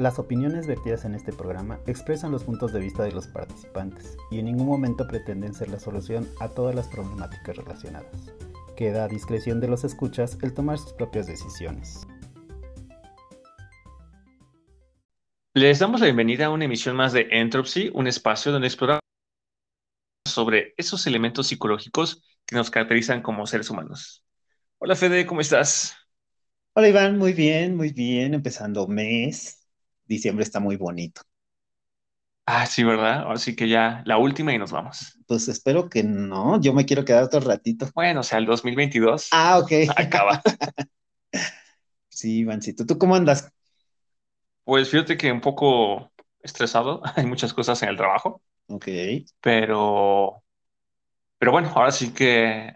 Las opiniones vertidas en este programa expresan los puntos de vista de los participantes y en ningún momento pretenden ser la solución a todas las problemáticas relacionadas. Queda a discreción de los escuchas el tomar sus propias decisiones. Les damos la bienvenida a una emisión más de Entropy, un espacio donde exploramos sobre esos elementos psicológicos que nos caracterizan como seres humanos. Hola Fede, ¿cómo estás? Hola Iván, muy bien, muy bien, empezando mes, diciembre está muy bonito. Ah, sí, ¿verdad? Así que ya la última y nos vamos. Pues espero que no, yo me quiero quedar otro ratito. Bueno, o sea, el 2022. Ah, ok. Acaba. sí, Ivancito, ¿tú cómo andas? Pues fíjate que un poco estresado, hay muchas cosas en el trabajo. Ok. Pero, pero bueno, ahora sí que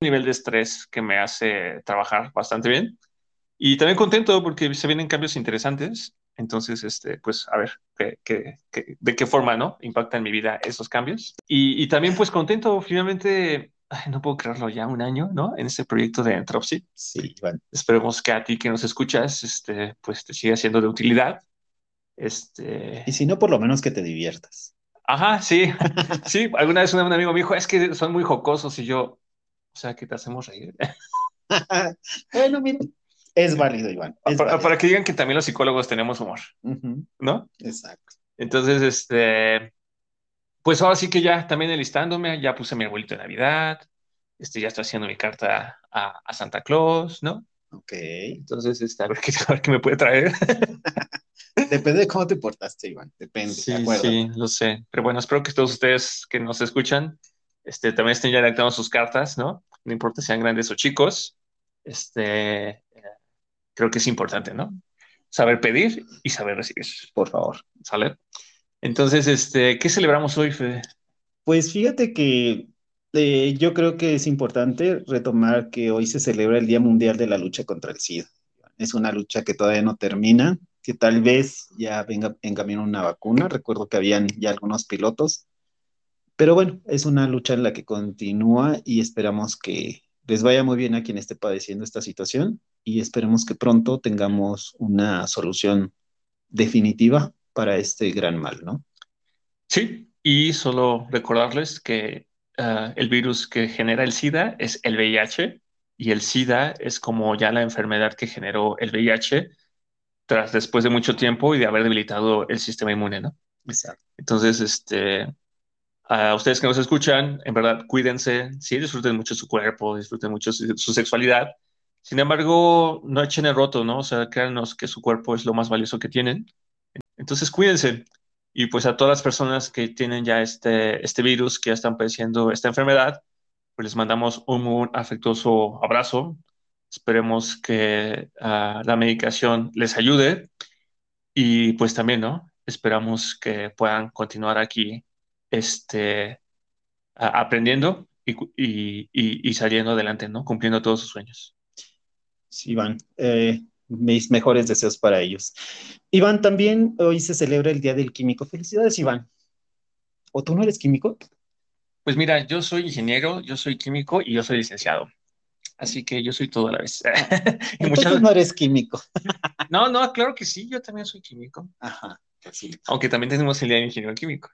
un nivel de estrés que me hace trabajar bastante bien. Y también contento porque se vienen cambios interesantes. Entonces, este, pues a ver qué, de qué forma ¿no? impactan mi vida esos cambios. Y, también pues contento, finalmente, no puedo creerlo ya un año, ¿no? En este proyecto de Entropy. Sí, bueno. Esperemos que a ti que nos escuchas, este, pues te siga siendo de utilidad. Este... Y si no, por lo menos que te diviertas. Ajá, sí, sí. Alguna vez un amigo me dijo, es que son muy jocosos y yo, o sea, que te hacemos reír. bueno, mira, es válido, Iván. para, que digan que también los psicólogos tenemos humor, ¿no? Exacto. Entonces, este, pues ahora sí que ya también enlistándome, ya puse mi arbolito de Navidad, este, ya estoy haciendo mi carta a, Santa Claus, ¿no? Ok. Entonces, este, a ver qué, a ver qué me puede traer. Depende de cómo te portaste, Iván. Depende. Sí, sí, lo sé. Pero bueno, espero que todos ustedes que nos escuchan, este, también estén ya redactando sus cartas, ¿no? No importa si sean grandes o chicos. Este, creo que es importante, ¿no? Saber pedir y saber recibir, por favor, ¿sale? Entonces, este, ¿qué celebramos hoy, Fede? Pues fíjate que eh, yo creo que es importante retomar que hoy se celebra el Día Mundial de la Lucha contra el SIDA. Es una lucha que todavía no termina, que tal vez ya venga en camino una vacuna. Recuerdo que habían ya algunos pilotos, pero bueno, es una lucha en la que continúa y esperamos que les vaya muy bien a quien esté padeciendo esta situación y esperemos que pronto tengamos una solución definitiva para este gran mal, ¿no? Sí, y solo recordarles que ah, el virus que genera el SIDA es el VIH y el SIDA es como ya la enfermedad que generó el VIH tras después de mucho tiempo y de haber debilitado el sistema inmune, ¿no? Exacto. Entonces, este, a ustedes que nos escuchan, en verdad, cuídense, sí, disfruten mucho su cuerpo, disfruten mucho su, su sexualidad, sin embargo, no echen el roto, ¿no? O sea, créanos que su cuerpo es lo más valioso que tienen. Entonces, cuídense. Y pues a todas las personas que tienen ya este, este virus, que ya están padeciendo esta enfermedad, pues les mandamos un muy afectuoso abrazo. Esperemos que ah, la medicación les ayude. Y pues también, ¿no? Esperamos que puedan continuar aquí este, aprendiendo y, y, y saliendo adelante, ¿no? Cumpliendo todos sus sueños. Iván. Eh, mis mejores deseos para ellos. Iván, también hoy se celebra el Día del Químico. Felicidades, Iván. ¿O tú no eres químico? Pues mira, yo soy ingeniero, yo soy químico y yo soy licenciado. Así que yo soy todo a la vez. y Entonces no eres químico. no, no, claro que sí, yo también soy químico. Ajá. Aunque también tenemos el Día de Ingeniero Químico.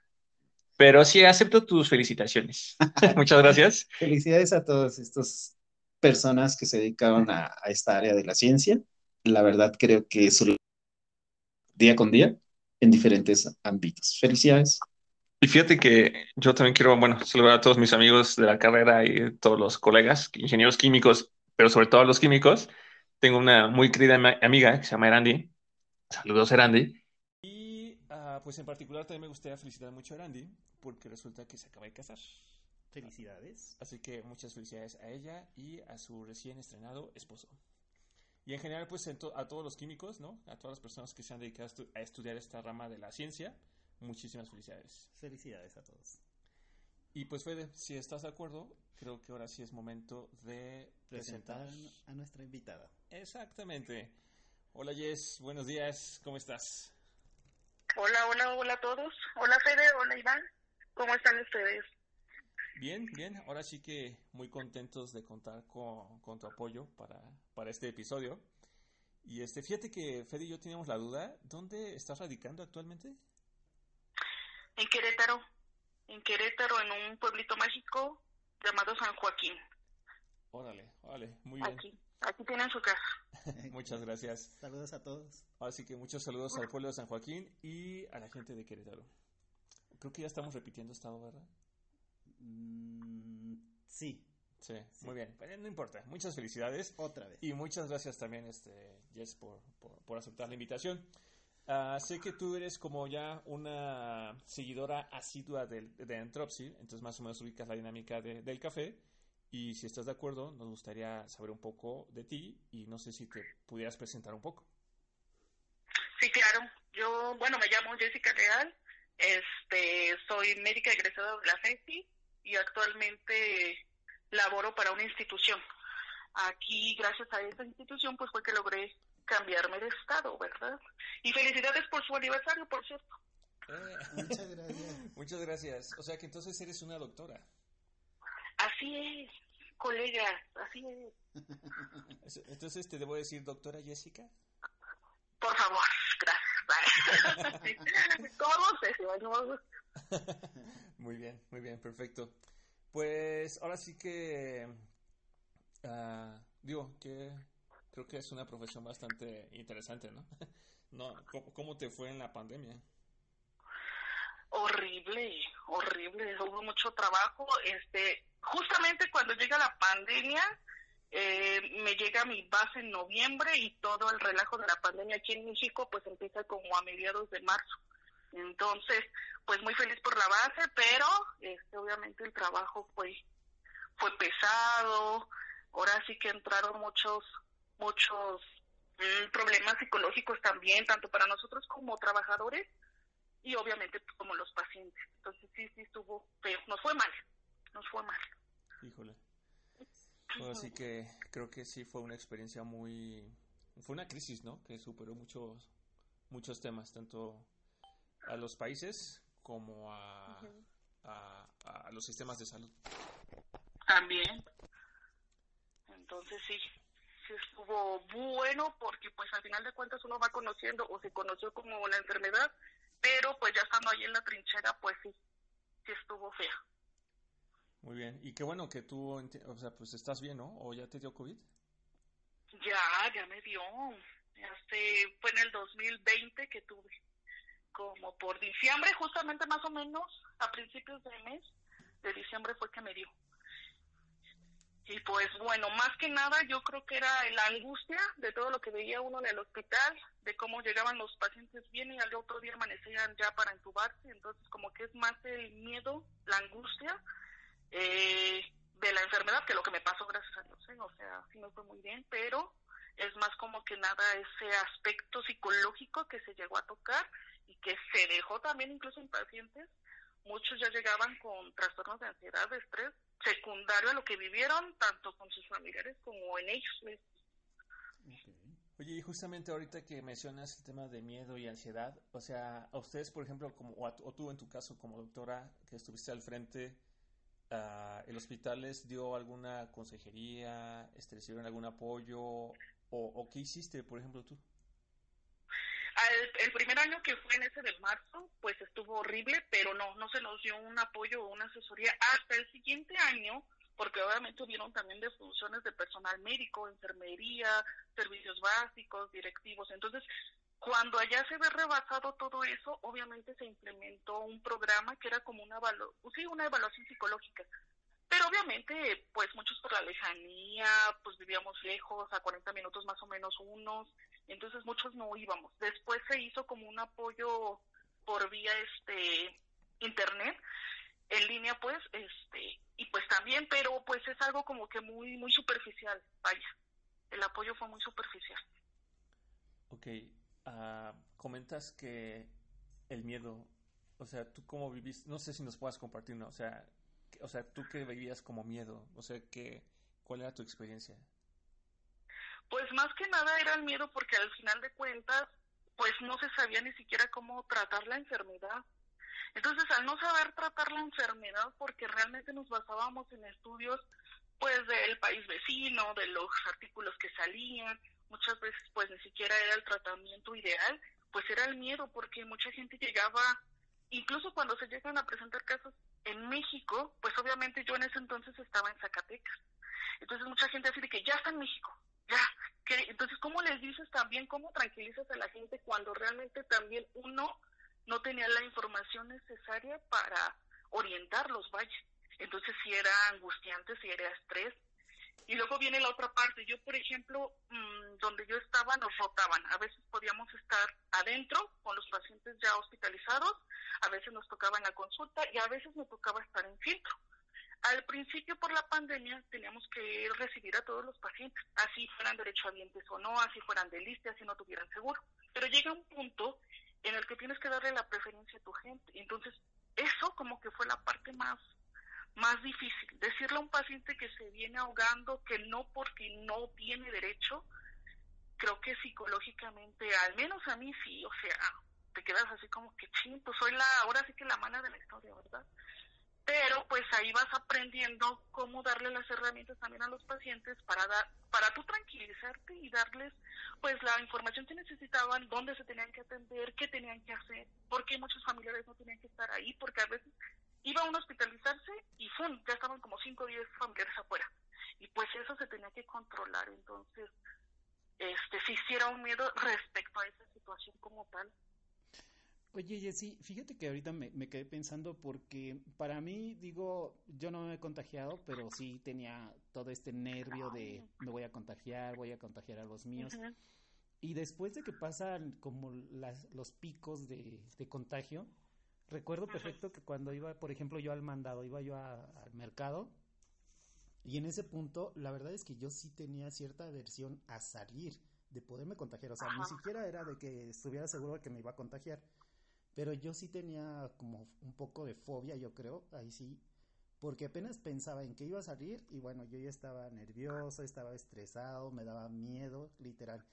Pero sí, acepto tus felicitaciones. Muchas gracias. Felicidades a todos estos personas que se dedicaron a, esta área de la ciencia. La verdad creo que es día con día en diferentes ámbitos. Felicidades. Y fíjate que yo también quiero, bueno, saludar a todos mis amigos de la carrera y todos los colegas, ingenieros químicos, pero sobre todo a los químicos. Tengo una muy querida amiga que se llama Erandi. Saludos, Erandi. Y ah, pues en particular también me gustaría felicitar mucho a Erandi porque resulta que se acaba de casar. Felicidades. Así que muchas felicidades a ella y a su recién estrenado esposo. Y en general, pues a todos los químicos, ¿no? A todas las personas que se han dedicado a, estudiar esta rama de la ciencia, muchísimas felicidades. Felicidades a todos. Y pues Fede, si estás de acuerdo, creo que ahora sí es momento de presentar, a nuestra invitada. Exactamente. Hola Jess, buenos días, ¿cómo estás? Hola, hola, hola a todos. Hola Fede, hola Iván. ¿Cómo están ustedes? Bien, bien, ahora sí que muy contentos de contar con, tu apoyo para, este episodio. Y este, fíjate que Fede y yo teníamos la duda, ¿dónde estás radicando actualmente? En Querétaro, en Querétaro, en un pueblito mágico llamado San Joaquín. Órale, órale, muy bien. Aquí, aquí tienen su casa. Muchas gracias. Saludos a todos. Así que muchos saludos al pueblo de San Joaquín y a la gente de Querétaro. Creo que ya estamos repitiendo estado, ¿verdad? Mm, sí. Sí, muy bien. no importa. Muchas felicidades. Otra vez. Y muchas gracias también, este, Jess, por, por, aceptar la invitación. Ah, sé que tú eres como ya una seguidora asidua de, de Entropsy, entonces más o menos ubicas la dinámica del café. Y si estás de acuerdo, nos gustaría saber un poco de ti y no sé si te pudieras presentar un poco. Sí, claro. Yo, bueno, me llamo Jessica Real, este, soy médica egresada de la FESI y actualmente laboro para una institución. Aquí, gracias a esa institución, pues fue que logré cambiarme de estado, ¿verdad? Y felicidades por su aniversario, por cierto. Eh, muchas gracias. Muchas gracias. O sea que entonces eres una doctora. Así es, colega, así es. Entonces te debo decir, doctora Jessica. Por favor, gracias. Todos Muy bien, muy bien, perfecto. Pues ahora sí que, uh, digo, que creo que es una profesión bastante interesante, ¿no? no ¿cómo, te fue en la pandemia? Horrible, horrible, hubo mucho trabajo. Este, justamente cuando llega la pandemia, eh, me llega mi base en noviembre y todo el relajo de la pandemia aquí en México pues empieza como a mediados de marzo. Entonces, pues muy feliz por la base, pero este, obviamente el trabajo fue fue pesado. Ahora sí que entraron muchos muchos mm, problemas psicológicos también, tanto para nosotros como trabajadores y obviamente pues, como los pacientes. Entonces sí, sí estuvo feo, nos fue mal, nos fue mal. Híjole. Así que creo que sí fue una experiencia muy... Fue una crisis, ¿no? Que superó muchos, muchos temas, tanto a los países como a, a, los sistemas de salud. También. Entonces sí, sí estuvo bueno porque pues al final de cuentas uno va conociendo o se conoció como una enfermedad, pero pues ya estando ahí en la trinchera pues sí, sí estuvo fea. Muy bien, y qué bueno que tú, o sea, pues estás bien, ¿no? ¿O ya te dio COVID? Ya, ya me dio. Hace, fue en el 2020 que tuve como por diciembre, justamente más o menos a principios de mes de diciembre fue que me dio. Y pues bueno, más que nada yo creo que era la angustia de todo lo que veía uno en el hospital, de cómo llegaban los pacientes bien y al otro día amanecían ya para entubarse, entonces como que es más el miedo, la angustia eh, de la enfermedad que lo que me pasó gracias a Dios, ¿eh? o sea, sí me fue muy bien, pero es más como que nada ese aspecto psicológico que se llegó a tocar y que se dejó también incluso en pacientes, muchos ya llegaban con trastornos de ansiedad, de estrés, secundario a lo que vivieron, tanto con sus familiares como en ellos mismos. Oye, y justamente ahorita que mencionas el tema de miedo y ansiedad, o sea, a ustedes, por ejemplo, como, o, tú en tu caso como doctora que estuviste al frente, uh, ¿el hospital les dio alguna consejería, este, recibieron algún apoyo o, o qué hiciste, por ejemplo, tú? El primer año que fue en ese de marzo, pues estuvo horrible, pero no, no se nos dio un apoyo o una asesoría hasta el siguiente año, porque obviamente hubieron también defunciones de personal médico, enfermería, servicios básicos, directivos. Entonces, cuando allá se ve rebasado todo eso, obviamente se implementó un programa que era como una, una evaluación psicológica. Pero obviamente, pues muchos por la lejanía, pues vivíamos lejos, a 40 minutos más o menos unos, entonces muchos no íbamos. Después se hizo como un apoyo por vía este internet, en línea pues, este, y pues también, pero pues es algo como que muy, muy superficial, vaya. El apoyo fue muy superficial. Ok, uh, comentas que el miedo, o sea, tú cómo viviste, no sé si nos puedas compartir, ¿no? O sea, o sea, tú qué vivías como miedo, o sea, que, ¿cuál era tu experiencia? Pues más que nada era el miedo porque al final de cuentas, pues no se sabía ni siquiera cómo tratar la enfermedad. Entonces, al no saber tratar la enfermedad, porque realmente nos basábamos en estudios, pues, del país vecino, de los artículos que salían, muchas veces pues ni siquiera era el tratamiento ideal, pues era el miedo, porque mucha gente llegaba, incluso cuando se llegan a presentar casos en México, pues obviamente yo en ese entonces estaba en Zacatecas. Entonces mucha gente así de que ya está en México, ya. Entonces, ¿cómo les dices también, cómo tranquilizas a la gente cuando realmente también uno no tenía la información necesaria para orientarlos, vaya? Entonces si era angustiante, si era estrés. Y luego viene la otra parte. Yo, por ejemplo, mmm, donde yo estaba, nos rotaban. A veces podíamos estar adentro con los pacientes ya hospitalizados, a veces nos tocaba en la consulta y a veces nos tocaba estar en filtro. Al principio, por la pandemia, teníamos que recibir a todos los pacientes, así fueran derechohabientes o no, así fueran de lista, así no tuvieran seguro. Pero llega un punto en el que tienes que darle la preferencia a tu gente. Entonces, eso como que fue la parte más más difícil. Decirle a un paciente que se viene ahogando, que no porque no tiene derecho, creo que psicológicamente, al menos a mí sí, o sea, te quedas así como que ching, pues soy la, ahora sí que la mala de la historia, ¿verdad? Pero pues ahí vas aprendiendo cómo darle las herramientas también a los pacientes para dar, para tú tranquilizarte y darles pues la información que necesitaban, dónde se tenían que atender, qué tenían que hacer, porque muchos familiares no tenían que estar ahí, porque a veces iba uno a hospitalizarse y ¡fum! ya estaban como 5 o 10 familiares afuera. Y pues eso se tenía que controlar. Entonces, este si hiciera un miedo respecto a esa situación como tal. Oye, Jessy, fíjate que ahorita me, me, quedé pensando porque para mí, digo, yo no me he contagiado, pero sí tenía todo este nervio de me voy a contagiar, voy a contagiar a los míos. Uh -huh. Y después de que pasan como las, los picos de, de contagio, Recuerdo perfecto que cuando iba, por ejemplo, yo al mandado, iba yo a, al mercado y en ese punto la verdad es que yo sí tenía cierta aversión a salir, de poderme contagiar, o sea, ni siquiera era de que estuviera seguro de que me iba a contagiar, pero yo sí tenía como un poco de fobia, yo creo, ahí sí, porque apenas pensaba en que iba a salir y bueno, yo ya estaba nervioso, estaba estresado, me daba miedo, literal.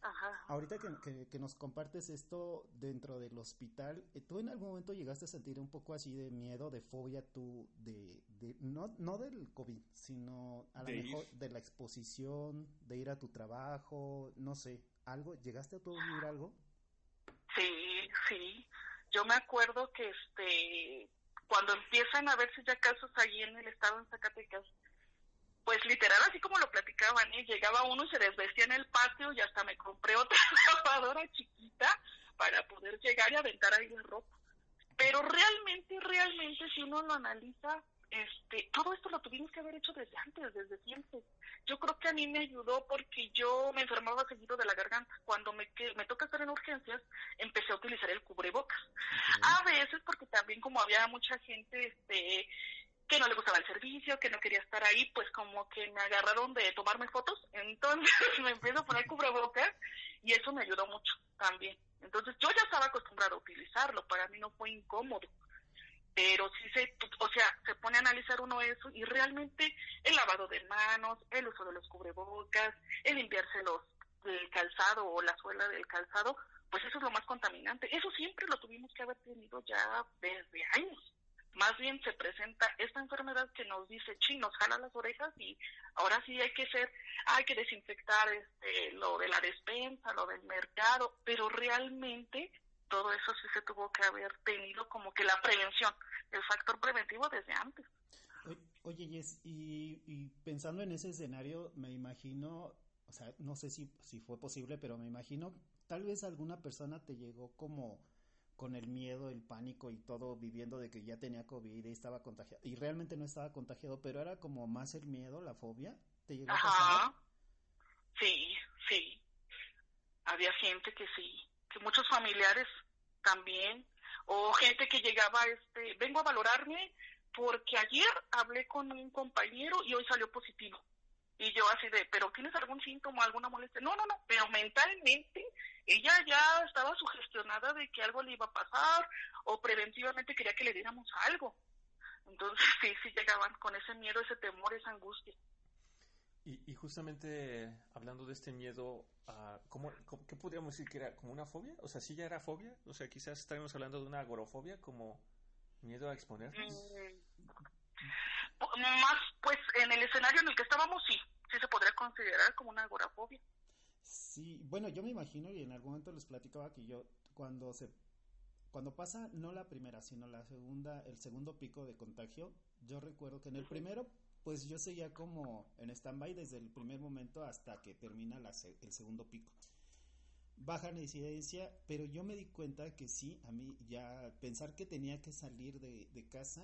Ajá. Ahorita que, que, que, nos compartes esto dentro del hospital, eh, ¿tú en algún momento llegaste a sentir un poco así de miedo, de fobia tú, de, de no, no del COVID, sino a lo mejor ir. de la exposición, de ir a tu trabajo, no sé, algo? ¿Llegaste a tú vivir algo? Sí, sí. Yo me acuerdo que este cuando empiezan a verse ya casos allí en el estado de Zacatecas, pues literal así como lo platicaban, ¿eh? llegaba uno y se desvestía en el patio y hasta me compré otra lavadora chiquita para poder llegar y aventar ahí la ropa. Pero realmente, realmente si uno lo analiza, este, todo esto lo tuvimos que haber hecho desde antes, desde siempre. Yo creo que a mí me ayudó porque yo me enfermaba seguido de la garganta. Cuando me, que, me toca estar en urgencias, empecé a utilizar el cubrebocas. A veces porque también como había mucha gente, este, que no le gustaba el servicio, que no quería estar ahí, pues como que me agarraron de tomarme fotos, entonces me empiezo a poner cubrebocas y eso me ayudó mucho también. Entonces yo ya estaba acostumbrado a utilizarlo, para mí no fue incómodo, pero sí se, o sea, se pone a analizar uno eso y realmente el lavado de manos, el uso de los cubrebocas, el limpiarse los el calzado o la suela del calzado, pues eso es lo más contaminante. Eso siempre lo tuvimos que haber tenido ya desde años más bien se presenta esta enfermedad que nos dice, ching, nos jala las orejas y ahora sí hay que ser, hay que desinfectar este, lo de la despensa, lo del mercado, pero realmente todo eso sí se tuvo que haber tenido como que la prevención, el factor preventivo desde antes. Oye, Jess, y, y pensando en ese escenario, me imagino, o sea, no sé si, si fue posible, pero me imagino, tal vez alguna persona te llegó como con el miedo, el pánico y todo, viviendo de que ya tenía COVID y estaba contagiado. Y realmente no estaba contagiado, pero era como más el miedo, la fobia. ¿Te llegó Ajá. a pasar? Sí, sí. Había gente que sí, que muchos familiares también, o gente que llegaba, este, vengo a valorarme porque ayer hablé con un compañero y hoy salió positivo. Y yo así de, pero ¿tienes algún síntoma, alguna molestia? No, no, no, pero mentalmente ella ya estaba sugestionada de que algo le iba a pasar o preventivamente quería que le diéramos algo. Entonces sí, sí llegaban con ese miedo, ese temor, esa angustia. Y, y justamente hablando de este miedo, ¿cómo, cómo, ¿qué podríamos decir que era? ¿Como una fobia? O sea, ¿sí ya era fobia? O sea, quizás estaremos hablando de una agorofobia, como miedo a exponernos. Mm, más, pues, en el escenario en el que estábamos, sí, sí se podría considerar como una agorafobia. Sí, bueno, yo me imagino y en algún momento les platicaba que yo cuando se cuando pasa no la primera, sino la segunda, el segundo pico de contagio, yo recuerdo que en el primero pues yo seguía como en stand-by desde el primer momento hasta que termina la, el segundo pico. Baja la incidencia, pero yo me di cuenta que sí, a mí ya pensar que tenía que salir de, de casa,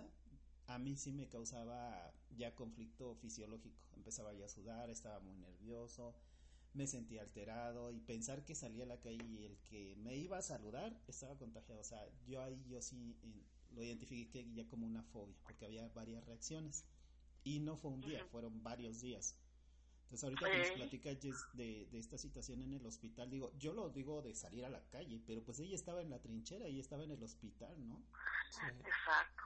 a mí sí me causaba ya conflicto fisiológico. Empezaba ya a sudar, estaba muy nervioso, me sentía alterado y pensar que salía a la calle y el que me iba a saludar estaba contagiado. O sea, yo ahí yo sí lo identifiqué ya como una fobia, porque había varias reacciones. Y no fue un día, fueron varios días. Entonces ahorita que nos platica de, de esta situación en el hospital, digo, yo lo digo de salir a la calle, pero pues ella estaba en la trinchera, y estaba en el hospital, ¿no? Exacto.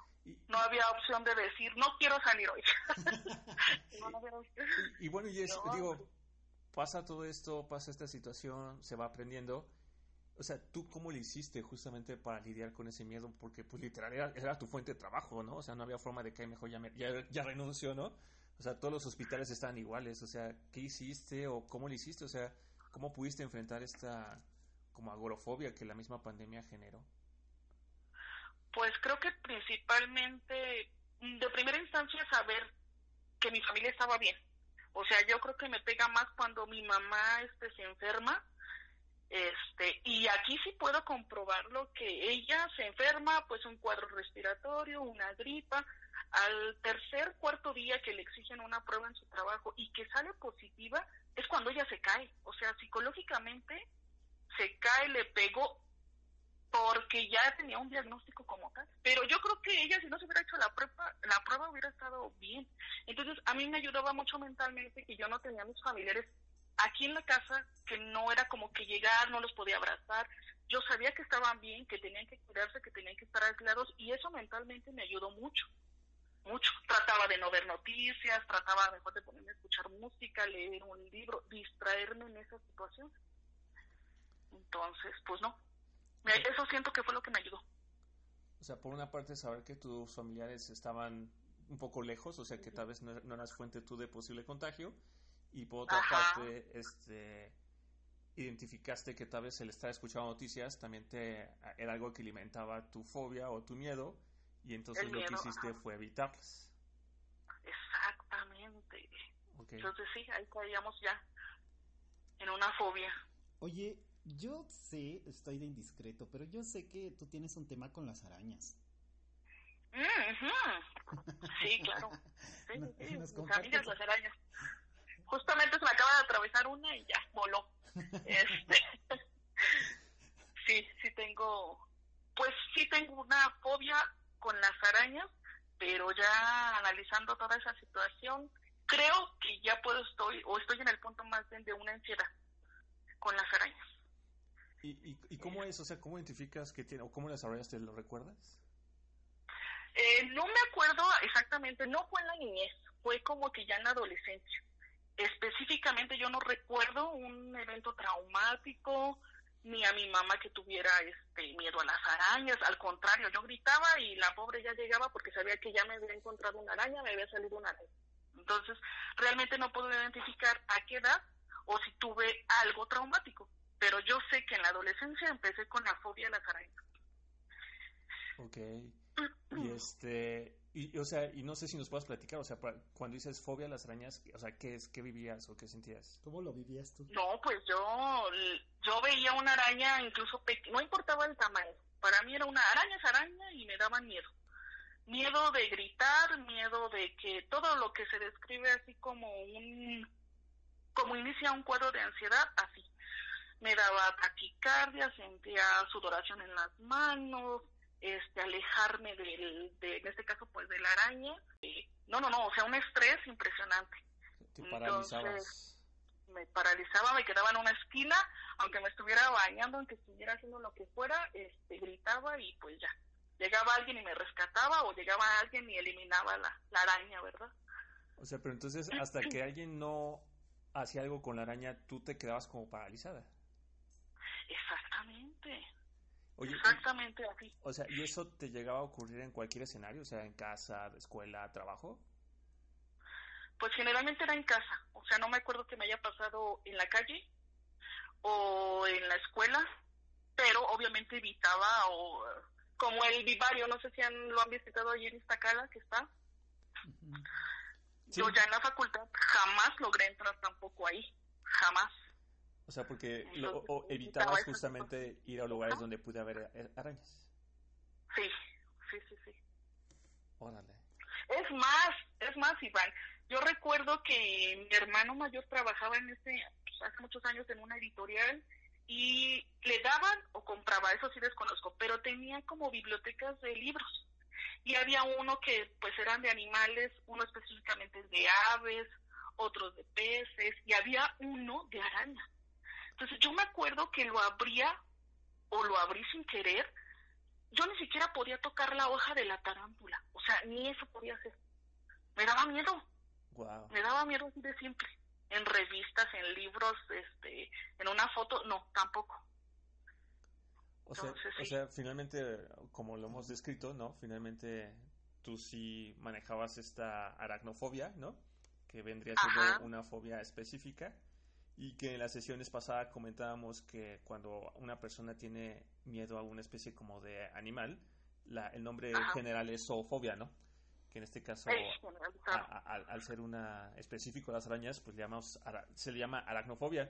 no había opción de decir, no quiero salir hoy. y, bueno, y digo, pasa todo esto, pasa esta situación, se va aprendiendo. O sea, ¿tú cómo le hiciste justamente para lidiar con ese miedo? Porque, pues, literal, era, tu fuente de trabajo, ¿no? O sea, no había forma de que mejor ya, ya, ya renunció, ¿no? O sea, todos los hospitales están iguales. O sea, ¿qué hiciste o cómo le hiciste? O sea, ¿cómo pudiste enfrentar esta como agorofobia que la misma pandemia generó? Pues creo que principalmente, de primera instancia, saber que mi familia estaba bien. O sea, yo creo que me pega más cuando mi mamá este, se enferma este, y aquí sí puedo comprobarlo que ella se enferma, pues un cuadro respiratorio, una gripa, al tercer, cuarto día que le exigen una prueba en su trabajo y que sale positiva, es cuando ella se cae. O sea, psicológicamente se cae, le pegó porque ya tenía un diagnóstico como tal. Pero yo creo que ella, si no se hubiera hecho la prueba, la prueba hubiera estado bien. Entonces, a mí me ayudaba mucho mentalmente que yo no tenía mis familiares aquí en la casa, que no era como que llegar, no los podía abrazar. Yo sabía que estaban bien, que tenían que cuidarse, que tenían que estar aislados y eso mentalmente me ayudó mucho, mucho. Trataba de no ver noticias, trataba mejor de ponerme a escuchar música, leer un libro, distraerme en esa situación. Entonces, pues no, eso siento que fue lo que me ayudó. O sea, por una parte saber que tus familiares estaban un poco lejos, o sea que tal vez no, eras fuente tú de posible contagio, y por otra parte, este identificaste que tal vez el estar escuchando noticias también te era algo que alimentaba tu fobia o tu miedo, y entonces lo que hiciste fue evitarlas. Exactamente. Entonces sí, ahí caíamos ya en una fobia. Oye, yo sé, estoy de indiscreto, pero yo sé que tú tienes un tema con las arañas. Sí, claro. Sí, sí, Mis amigas las arañas. Justamente se me acaba de atravesar una y ya, voló. Este, sí, sí tengo, pues sí tengo una fobia con las arañas, pero ya analizando toda esa situación, creo que ya puedo estoy, o estoy en el punto más de una ansiedad con las arañas. ¿Y, y, cómo es? O sea, ¿cómo identificas que tiene, o cómo desarrollaste? ¿Lo recuerdas? Eh, no me acuerdo exactamente, no fue en la niñez, fue como que ya en la adolescencia. Específicamente yo no recuerdo un evento traumático, ni a mi mamá que tuviera este miedo a las arañas, al contrario, yo gritaba y la pobre ya llegaba porque sabía que ya me había encontrado una araña, me había salido una araña. Entonces, realmente no puedo identificar a qué edad o si tuve algo traumático pero yo sé que en la adolescencia empecé con la fobia a las arañas. Ok. Y este, y, o sea, y no sé si nos puedes platicar, o sea, cuando dices fobia a las arañas, o sea, ¿qué es, qué vivías o qué sentías? ¿Cómo lo vivías tú? No, pues yo, yo veía una araña incluso no importaba el tamaño, para mí era una araña es araña y me daban miedo. Miedo de gritar, miedo de que todo lo que se describe así como un, como inicia un cuadro de ansiedad, así me daba taquicardia, sentía sudoración en las manos, este, alejarme del, de, en este caso, pues de la araña. no, no, no, o sea, un estrés impresionante. Te paralizabas. me paralizaba, me quedaba en una esquina, aunque me estuviera bañando, aunque estuviera haciendo lo que fuera, este, gritaba y pues ya. Llegaba alguien y me rescataba o llegaba alguien y eliminaba la, la araña, ¿verdad? O sea, pero entonces hasta que alguien no hacía algo con la araña, tú te quedabas como paralizada. Exactamente. Exactamente así. O sea, ¿y eso te llegaba a ocurrir en cualquier escenario? O sea, en casa, escuela, trabajo. Pues generalmente era en casa. O sea, no me acuerdo que me haya pasado en la calle. o en la escuela, pero obviamente evitaba o como el vivario, no sé si han, lo han visitado allí en Iztacala, que está. Yo ya en la facultad jamás logré entrar tampoco ahí, jamás. O sea, porque lo, evitabas justamente ir a lugares donde pude haber eh, arañas. Sí, sí, sí, sí. Órale. Es más, es más, Iván. Yo recuerdo que mi hermano mayor trabajaba en ese, pues, hace muchos años en una editorial y le daban o compraba, eso sí desconozco, pero tenía como bibliotecas de libros. Y había uno que pues eran de animales, uno específicamente de aves, otros de peces, y había uno de araña. Entonces yo me acuerdo que lo abría o lo abrí sin querer, yo ni siquiera podía tocar la hoja de la tarántula, o sea, ni eso podía hacer. Me daba miedo. Me daba miedo así de simple en revistas, en libros, este, en una foto, no, tampoco. O sea, o sea, finalmente, como lo hemos descrito, ¿no? Finalmente tú sí manejabas esta aracnofobia, ¿no? Que vendría siendo una fobia específica y que en las sesiones pasadas comentábamos que cuando una persona tiene miedo a una especie como de animal, la, el nombre general es zoofobia, ¿no? que en este caso, al ser una específico de las arañas, pues le llamamos, se le llama aracnofobia.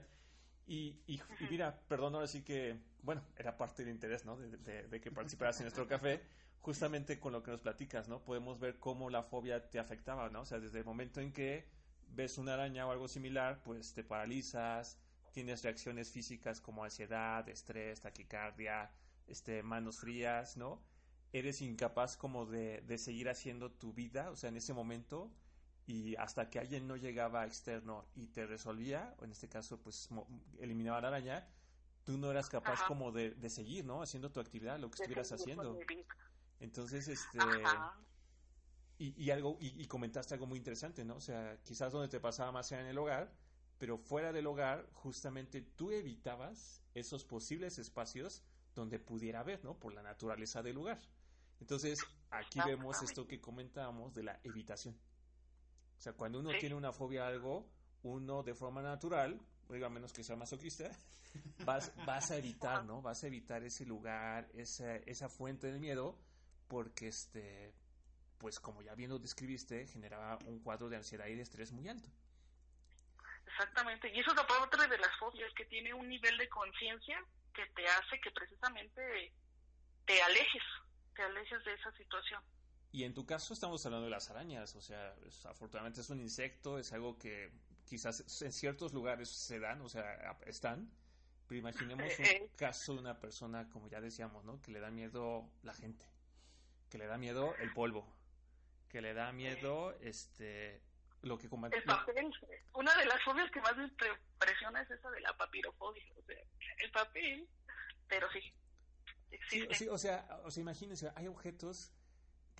Y, y, mira, perdón, ahora sí que, bueno, era parte del interés, ¿no? De, que participaras en nuestro café, justamente con lo que nos platicas, ¿no? Podemos ver cómo la fobia te afectaba, ¿no? O sea, desde el momento en que ves una araña o algo similar, pues te paralizas, tienes reacciones físicas como ansiedad, estrés, taquicardia, este, manos frías, ¿no? eres incapaz como de, seguir haciendo tu vida, o sea, en ese momento, y hasta que alguien no llegaba externo y te resolvía, o en este caso, pues eliminaba la araña, tú no eras capaz como de, seguir, ¿no? Haciendo tu actividad, lo que estuvieras haciendo. Entonces, este... Y, y, algo, y, comentaste algo muy interesante, ¿no? O sea, quizás donde te pasaba más era en el hogar, pero fuera del hogar, justamente tú evitabas esos posibles espacios donde pudiera haber, ¿no? Por la naturaleza del lugar. Entonces, aquí vemos esto que comentábamos de la evitación. O sea, cuando uno tiene una fobia a algo, uno de forma natural, a menos que sea masoquista, vas, vas a evitar, ¿no? Vas a evitar ese lugar, esa, esa fuente del miedo, porque este, pues como ya bien lo describiste, generaba un cuadro de ansiedad y de estrés muy alto. Exactamente, y eso es otra de las fobias, que tiene un nivel de conciencia que te hace que precisamente te alejes te alejes de esa situación. Y en tu caso estamos hablando de las arañas, o sea, afortunadamente es un insecto, es algo que quizás en ciertos lugares se dan, o sea, están, pero imaginemos un eh, eh. caso de una persona, como ya decíamos, ¿no? Que le da miedo la gente, que le da miedo el polvo, que le da miedo, este, lo que El papel, una de las fobias que más me impresiona es esa de la papirofobia, o sea, el papel, pero sí, Sí, o sea, o sea, imagínense, hay objetos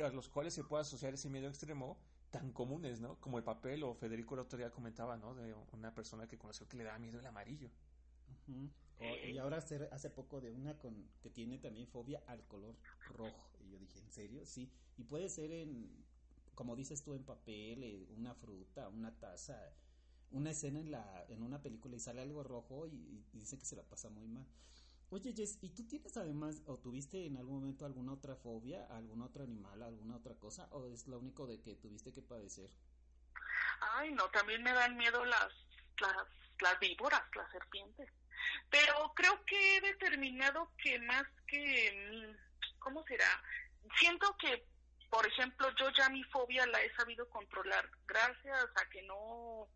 a los cuales se puede asociar ese miedo extremo tan comunes, ¿no? Como el papel, o Federico el otro día comentaba, ¿no? De una persona que conoció que le da miedo el amarillo. y ahora hace, hace poco de una con que tiene también fobia al color rojo. Y yo dije, ¿en serio? Sí. Y puede ser en, como dices tú, en papel, eh, una fruta, una taza, una escena en, la, en una película y sale algo rojo y dice que se la pasa muy mal. Oye, Jess, ¿y tú tienes además, o tuviste en algún momento alguna otra fobia, algún otro animal, alguna otra cosa, o es lo único de que tuviste que padecer? Ay, no, también me dan miedo las, las, las víboras, las serpientes. Pero creo que he determinado que más que, ¿cómo será? Siento que, por ejemplo, yo ya mi fobia la he sabido controlar gracias a que no,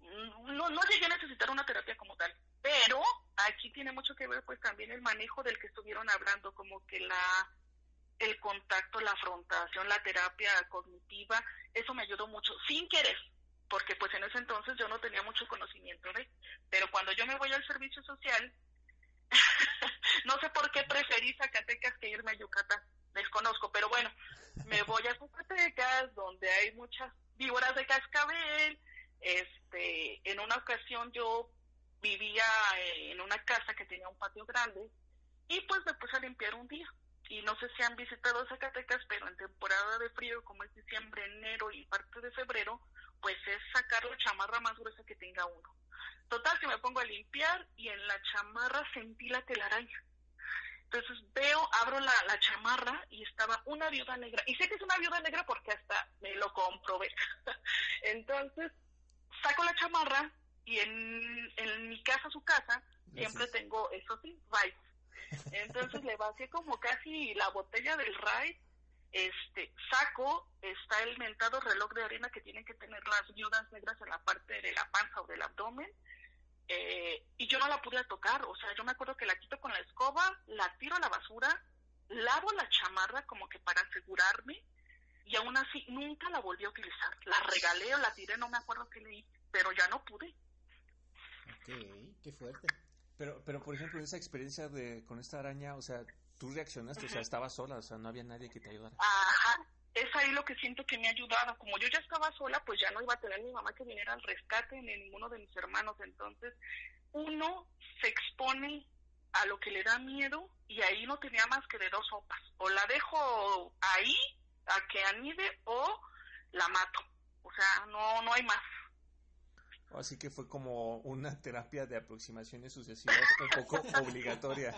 no, no llegué a necesitar una terapia como tal pero aquí tiene mucho que ver pues también el manejo del que estuvieron hablando, como que la el contacto, la afrontación, la terapia cognitiva, eso me ayudó mucho, sin querer, porque pues en ese entonces yo no tenía mucho conocimiento pero cuando yo me voy al servicio social, no sé por qué preferí Zacatecas que irme a Yucatán, desconozco, pero bueno, me voy a Zacatecas, donde hay muchas víboras de cascabel, este, en una ocasión yo vivía en una casa que tenía un patio grande y pues me puse a limpiar un día. Y no sé si han visitado Zacatecas, pero en temporada de frío, como es diciembre, enero y parte de febrero, pues es sacar la chamarra más gruesa que tenga uno. Total, que me pongo a limpiar y en la chamarra sentí la telaraña. Entonces veo, abro la, la, chamarra y estaba una viuda negra. Y sé que es una viuda negra porque hasta me lo comprobé. Entonces saco la chamarra y en, en mi casa, su casa, siempre tengo, eso sí, rice. Entonces le vacié como casi la botella del rice este saco está el mentado reloj de arena que tienen que tener las viudas negras en la parte de la panza o del abdomen eh, y yo no la pude tocar o sea yo me acuerdo que la quito con la escoba la tiro a la basura lavo la chamarra como que para asegurarme y aún así nunca la volví a utilizar. La regalé o la tiré no me acuerdo qué leí pero ya no pude. Ok qué fuerte. Pero pero por ejemplo esa experiencia de con esta araña o sea tú reaccionaste, o sea, estabas sola, o sea, no había nadie que te ayudara. Ajá, es ahí lo que siento que me ha ayudado. Como yo ya estaba sola, pues ya no iba a tener mi mamá que viniera al rescate ni ninguno de mis hermanos. Entonces, uno se expone a lo que le da miedo y ahí no tenía más que de dos sopas. O la dejo ahí a que anide o la mato. O sea, no, no hay más. Así que fue como una terapia de aproximaciones sucesivas un poco obligatoria.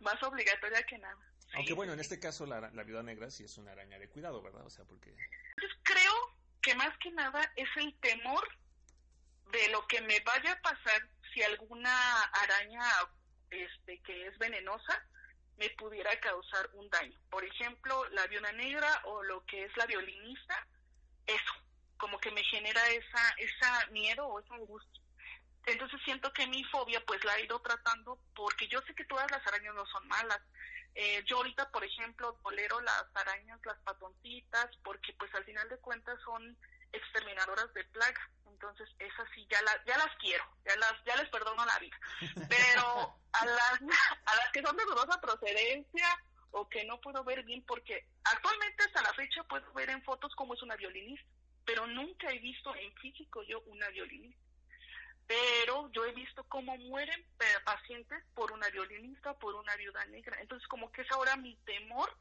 más obligatoria que nada. Aunque bueno, en este caso la, la viuda negra sí es una araña de cuidado, ¿verdad? O sea, porque... Entonces creo que más que nada es el temor de lo que me vaya a pasar si alguna araña este que es venenosa me pudiera causar un daño. Por ejemplo, la viuda negra o lo que es la violinista, eso, como que me genera esa esa miedo o esa angustia. Entonces siento que mi fobia pues la he ido tratando porque yo sé que todas las arañas no son malas. Eh, yo ahorita, por ejemplo, tolero las arañas, las patoncitas, porque pues al final de cuentas son exterminadoras de plaga. Entonces esas sí ya, ya las quiero, ya, las, ya les perdono la vida. Pero a las, a las que son de dudosa procedencia o que no puedo ver bien, porque actualmente hasta la fecha puedo ver en fotos cómo es una violinista, pero nunca he visto en físico yo una violinista pero yo he visto cómo mueren pacientes por una violinista o por una viuda negra. Entonces, como que es ahora mi temor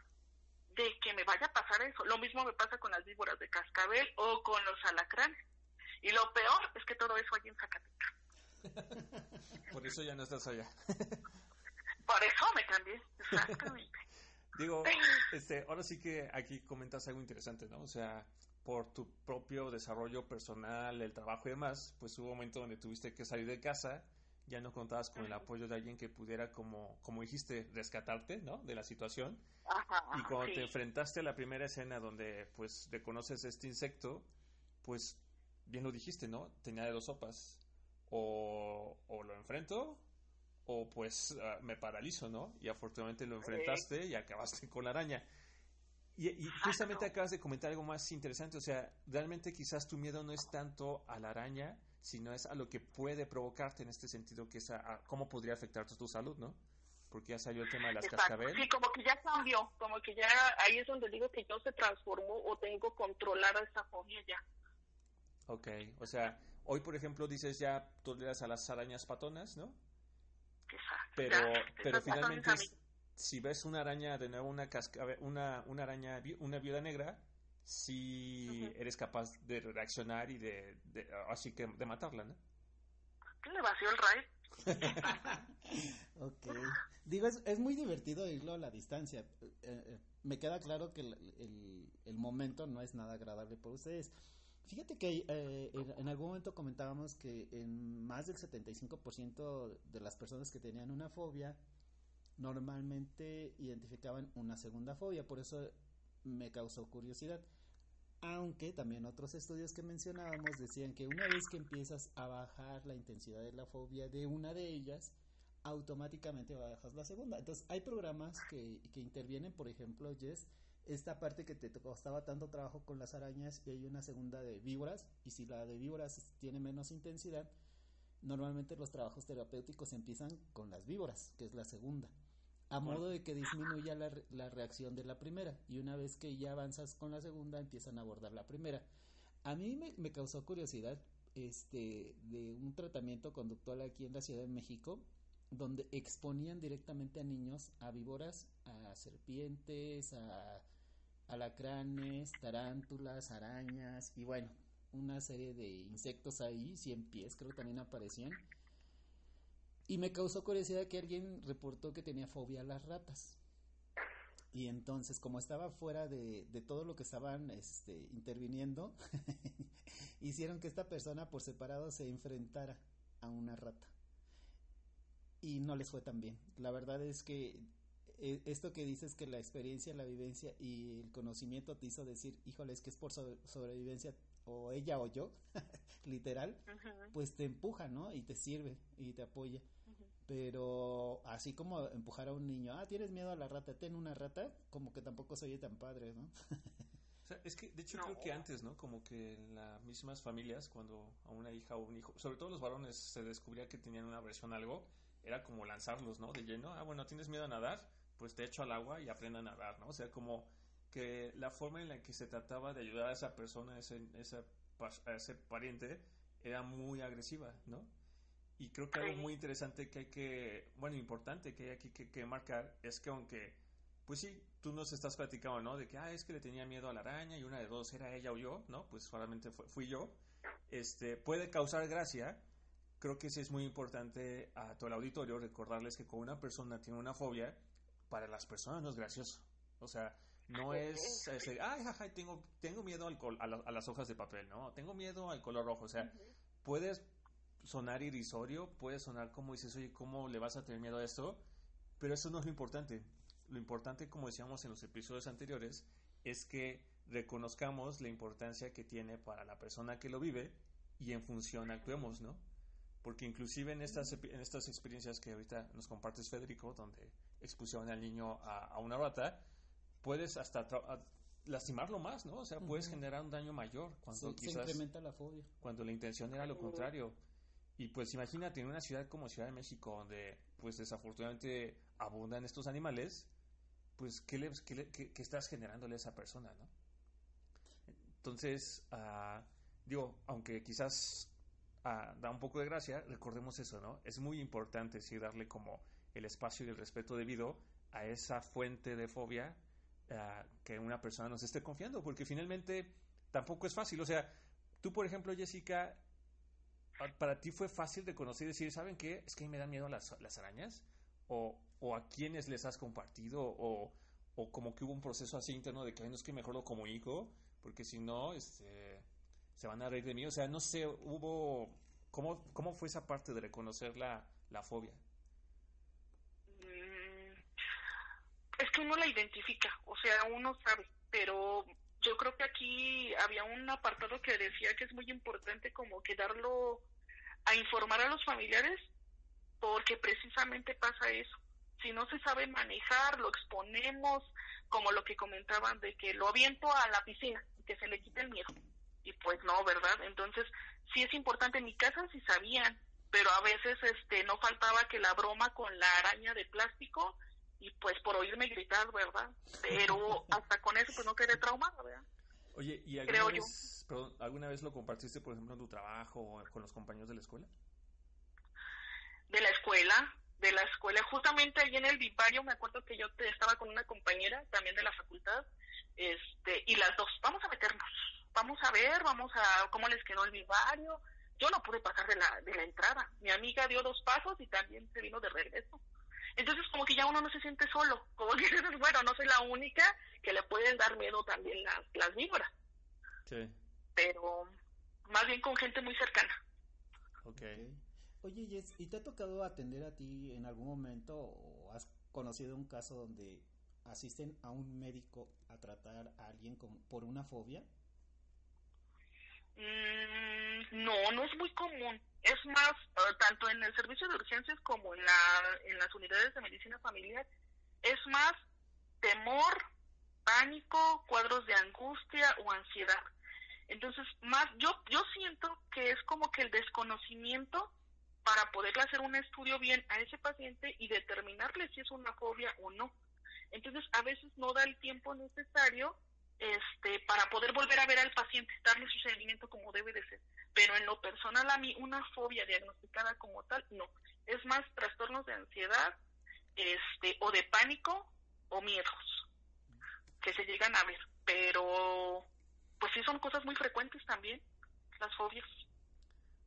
de que me vaya a pasar eso. Lo mismo me pasa con las víboras de cascabel o con los alacranes. Y lo peor es que todo eso hay en Zacatecas. Por eso ya no estás allá. Por eso me cambié, exactamente. Digo, este, ahora sí que aquí comentas algo interesante, ¿no? O sea, por tu propio desarrollo personal, el trabajo y demás, pues hubo un momento donde tuviste que salir de casa, ya no contabas con el apoyo de alguien que pudiera, como, como dijiste, rescatarte, ¿no? De la situación. y cuando te enfrentaste a la primera escena donde, pues, reconoces este insecto, pues, bien lo dijiste, ¿no? Tenía de dos sopas. O, o lo enfrento, o pues ah, me paralizo, ¿no? Y afortunadamente lo enfrentaste y acabaste con la araña. Y, justamente acabas de comentar algo más interesante, o sea, realmente quizás tu miedo no es tanto a la araña, sino es a lo que puede provocarte en este sentido, que es a, cómo podría afectar tu, salud, ¿no? Porque ya salió el tema de las cascabeles. Sí, como que ya cambió, como que ya ahí es donde digo que yo se transformó o tengo controlada esa fobia ya. Ok, o sea, hoy por ejemplo dices ya toleras a las arañas patonas, ¿no? Exacto. Pero, pero finalmente si ves una araña, de nuevo una una, una araña, una viuda negra, si eres capaz de reaccionar y de, así que de matarla, ¿no? Le vació el raid. ok. Digo, es, es, muy divertido irlo a la distancia. Eh, eh, me queda claro que el, el, momento no es nada agradable por ustedes. Fíjate que eh, en, algún momento comentábamos que en más del 75% de las personas que tenían una fobia normalmente identificaban una segunda fobia, por eso me causó curiosidad. Aunque también otros estudios que mencionábamos decían que una vez que empiezas a bajar la intensidad de la fobia de una de ellas, automáticamente bajas la segunda. Entonces hay programas que, que intervienen, por ejemplo, Jess, esta parte que te costaba tanto trabajo con las arañas y hay una segunda de víboras, y si la de víboras tiene menos intensidad, normalmente los trabajos terapéuticos empiezan con las víboras, que es la segunda a modo de que disminuya la, la, reacción de la primera y una vez que ya avanzas con la segunda empiezan a abordar la primera. A mí me, me causó curiosidad este de un tratamiento conductual aquí en la Ciudad de México donde exponían directamente a niños a víboras, a serpientes, a alacranes, tarántulas, arañas y bueno, una serie de insectos ahí, 100 pies creo que también aparecían. Y me causó curiosidad que alguien reportó que tenía fobia a las ratas. Y entonces, como estaba fuera de, de todo lo que estaban este, interviniendo, hicieron que esta persona por separado se enfrentara a una rata. Y no les fue tan bien. La verdad es que eh, esto que dices que la experiencia, la vivencia y el conocimiento te hizo decir, híjole, es que es por sobrevivencia o ella o yo, literal, pues te empuja, ¿no? Y te sirve y te apoya. Pero así como empujar a un niño, ah, tienes miedo a la rata, ten una rata, como que tampoco se oye tan padre, ¿no? o sea, es que, de hecho, creo que antes, ¿no? Como que en las mismas familias, cuando a una hija o un hijo, sobre todo los varones, se descubría que tenían una versión a algo, era como lanzarlos, ¿no? De lleno, ah, bueno, ¿tienes miedo a nadar? Pues te echo al agua y aprenda a nadar, ¿no? O sea, como que la forma en la que se trataba de ayudar a esa persona, a ese, a ese pariente, era muy agresiva, ¿no? Y creo que algo muy interesante que hay que, bueno, importante que hay aquí que, marcar es que aunque, pues sí, tú nos estás platicando, ¿no? De que, ah, es que le tenía miedo a la araña y una de dos era ella o yo, ¿no? Pues solamente fui yo. Este, puede causar gracia. Creo que sí es muy importante a todo el auditorio recordarles que cuando una persona tiene una fobia, para las personas no es gracioso. O sea, no es, ay, jaja, tengo, tengo miedo al a, las hojas de papel, ¿no? Tengo miedo al color rojo. O sea, puedes sonar irrisorio, puede sonar como dices, oye, ¿cómo le vas a tener miedo a esto? Pero eso no es lo importante. Lo importante, como decíamos en los episodios anteriores, es que reconozcamos la importancia que tiene para la persona que lo vive y en función actuemos, ¿no? Porque inclusive en estas, en estas experiencias que ahorita nos compartes, Federico, donde expusieron al niño a, una rata, puedes hasta lastimarlo más, ¿no? O sea, puedes generar un daño mayor cuando quizás... Se incrementa la fobia. Cuando la intención era lo contrario. Y pues imagínate en una ciudad como Ciudad de México, donde pues desafortunadamente abundan estos animales, pues ¿qué, le, qué, estás generándole a esa persona, no? Entonces, uh, digo, aunque quizás uh, da un poco de gracia, recordemos eso, ¿no? Es muy importante sí darle como el espacio y el respeto debido a esa fuente de fobia uh, que una persona nos esté confiando, porque finalmente tampoco es fácil. O sea, tú, por ejemplo, Jessica, ¿Para ti fue fácil de conocer y decir, ¿saben qué? Es que me dan miedo las, las arañas? O, ¿O a quiénes les has compartido? O, o como que hubo un proceso así interno de que no es que mejor lo comunico, porque si no, este, se van a reír de mí. O sea, no sé, hubo... ¿Cómo, cómo fue esa parte de reconocer la, la fobia? Mm, es que uno la identifica, o sea, uno sabe, pero yo creo que aquí había un apartado que decía que es muy importante como que darlo a informar a los familiares porque precisamente pasa eso. Si no se sabe manejar, lo exponemos, como lo que comentaban de que lo aviento a la piscina y que se le quite el miedo. Y pues no, ¿verdad? Entonces, sí es importante, en mi casa sí sabían, pero a veces este no faltaba que la broma con la araña de plástico y pues por oírme gritar, ¿verdad? Pero hasta con eso pues no quedé traumada, ¿verdad? Oye, ¿y alguna vez, alguna vez lo compartiste, por ejemplo, en tu trabajo o con los compañeros de la escuela? De la escuela, de la escuela. Justamente ahí en el vivario me acuerdo que yo estaba con una compañera también de la facultad, este, y las dos, vamos a meternos, vamos a ver, vamos a cómo les quedó el vivario. Yo no pude pasar de la, de la entrada. Mi amiga dio dos pasos y también se vino de regreso. Entonces como que ya uno no se siente solo, como que bueno, no soy la única que le pueden dar miedo también las, las víboras. Sí. Pero más bien con gente muy cercana. Ok. Oye, Jess, ¿y te ha tocado atender a ti en algún momento o has conocido un caso donde asisten a un médico a tratar a alguien con, por una fobia? Mm, no, no es muy común. Es más, eh, tanto en el servicio de urgencias como en, la, en las unidades de medicina familiar, es más temor, pánico, cuadros de angustia o ansiedad. Entonces, más yo yo siento que es como que el desconocimiento para poderle hacer un estudio bien a ese paciente y determinarle si es una fobia o no. Entonces, a veces no da el tiempo necesario este, para poder volver a ver al paciente, darle su seguimiento como debe de ser. Pero en lo personal a mí una fobia diagnosticada como tal, no. Es más trastornos de ansiedad, este, o de pánico o miedos que se llegan a ver. Pero, pues sí son cosas muy frecuentes también. las fobias.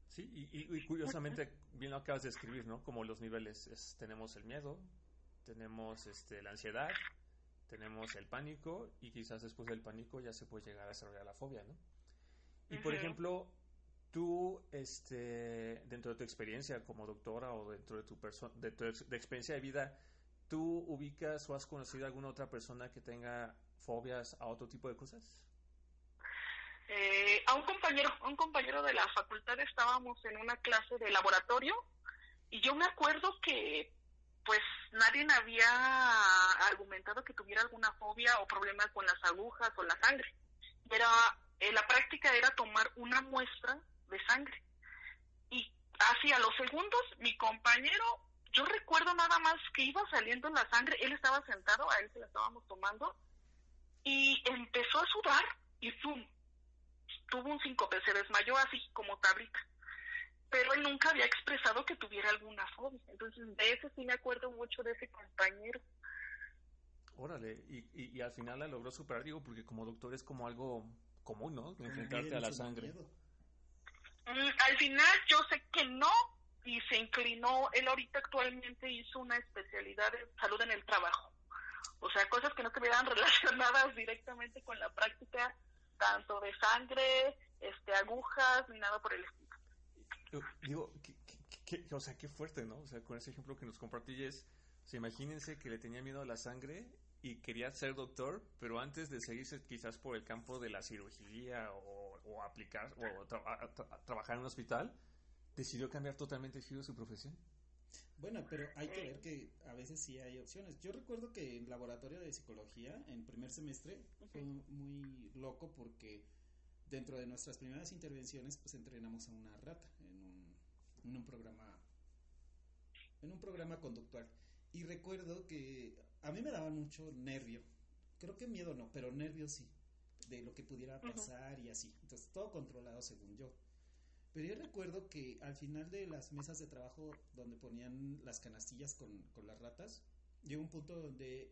Sí, y, curiosamente, bien lo acabas de escribir, ¿no? Como los niveles, tenemos el miedo, tenemos este, la ansiedad, tenemos el pánico y quizás después del pánico ya se puede llegar a desarrollar la fobia, ¿no? Y por ejemplo, tú, este, dentro de tu experiencia como doctora o dentro de tu, de tu experiencia de vida, ¿tú ubicas o has conocido a alguna otra persona que tenga fobias a otro tipo de cosas? Eh, a un compañero, a un compañero de la facultad estábamos en una clase de laboratorio y yo me acuerdo que pues nadie había argumentado que tuviera alguna fobia o problema con las agujas o la sangre. Era, eh, la práctica era tomar una muestra de sangre. Y así a los segundos, mi compañero, yo recuerdo nada más que iba saliendo la sangre, él estaba sentado, a él se la estábamos tomando, y empezó a sudar y ¡zum! tuvo un síncope, se desmayó así como tablita. Pero él nunca había expresado que tuviera alguna fobia. Entonces, de ese sí me acuerdo mucho de ese compañero. Órale, y, y, al final la logró superar, digo, porque como doctor es como algo común, ¿no? Enfrentarte a la sangre. Mm, al final yo sé que no, y se inclinó, él ahorita actualmente hizo una especialidad de salud en el trabajo. O sea, cosas que no estuvieran relacionadas directamente con la práctica tanto de sangre, este, agujas, ni nada por el estilo. Digo, o sea, qué fuerte, ¿no? O sea, con ese ejemplo que nos compartíes, o imagínense que le tenía miedo a la sangre y quería ser doctor, pero antes de seguirse quizás por el campo de la cirugía o, aplicar o trabajar en un hospital, decidió cambiar totalmente el giro de su profesión. Bueno, pero hay que ver que a veces sí hay opciones. Yo recuerdo que en laboratorio de psicología, en primer semestre, fue muy loco porque dentro de nuestras primeras intervenciones, pues entrenamos a una rata en un programa, en un programa conductual. Y recuerdo que a mí me daba mucho nervio. Creo que miedo no, pero nervio sí, de lo que pudiera pasar y así. Entonces, todo controlado según yo. Pero yo recuerdo que al final de las mesas de trabajo donde ponían las canastillas con, las ratas, llegó un punto donde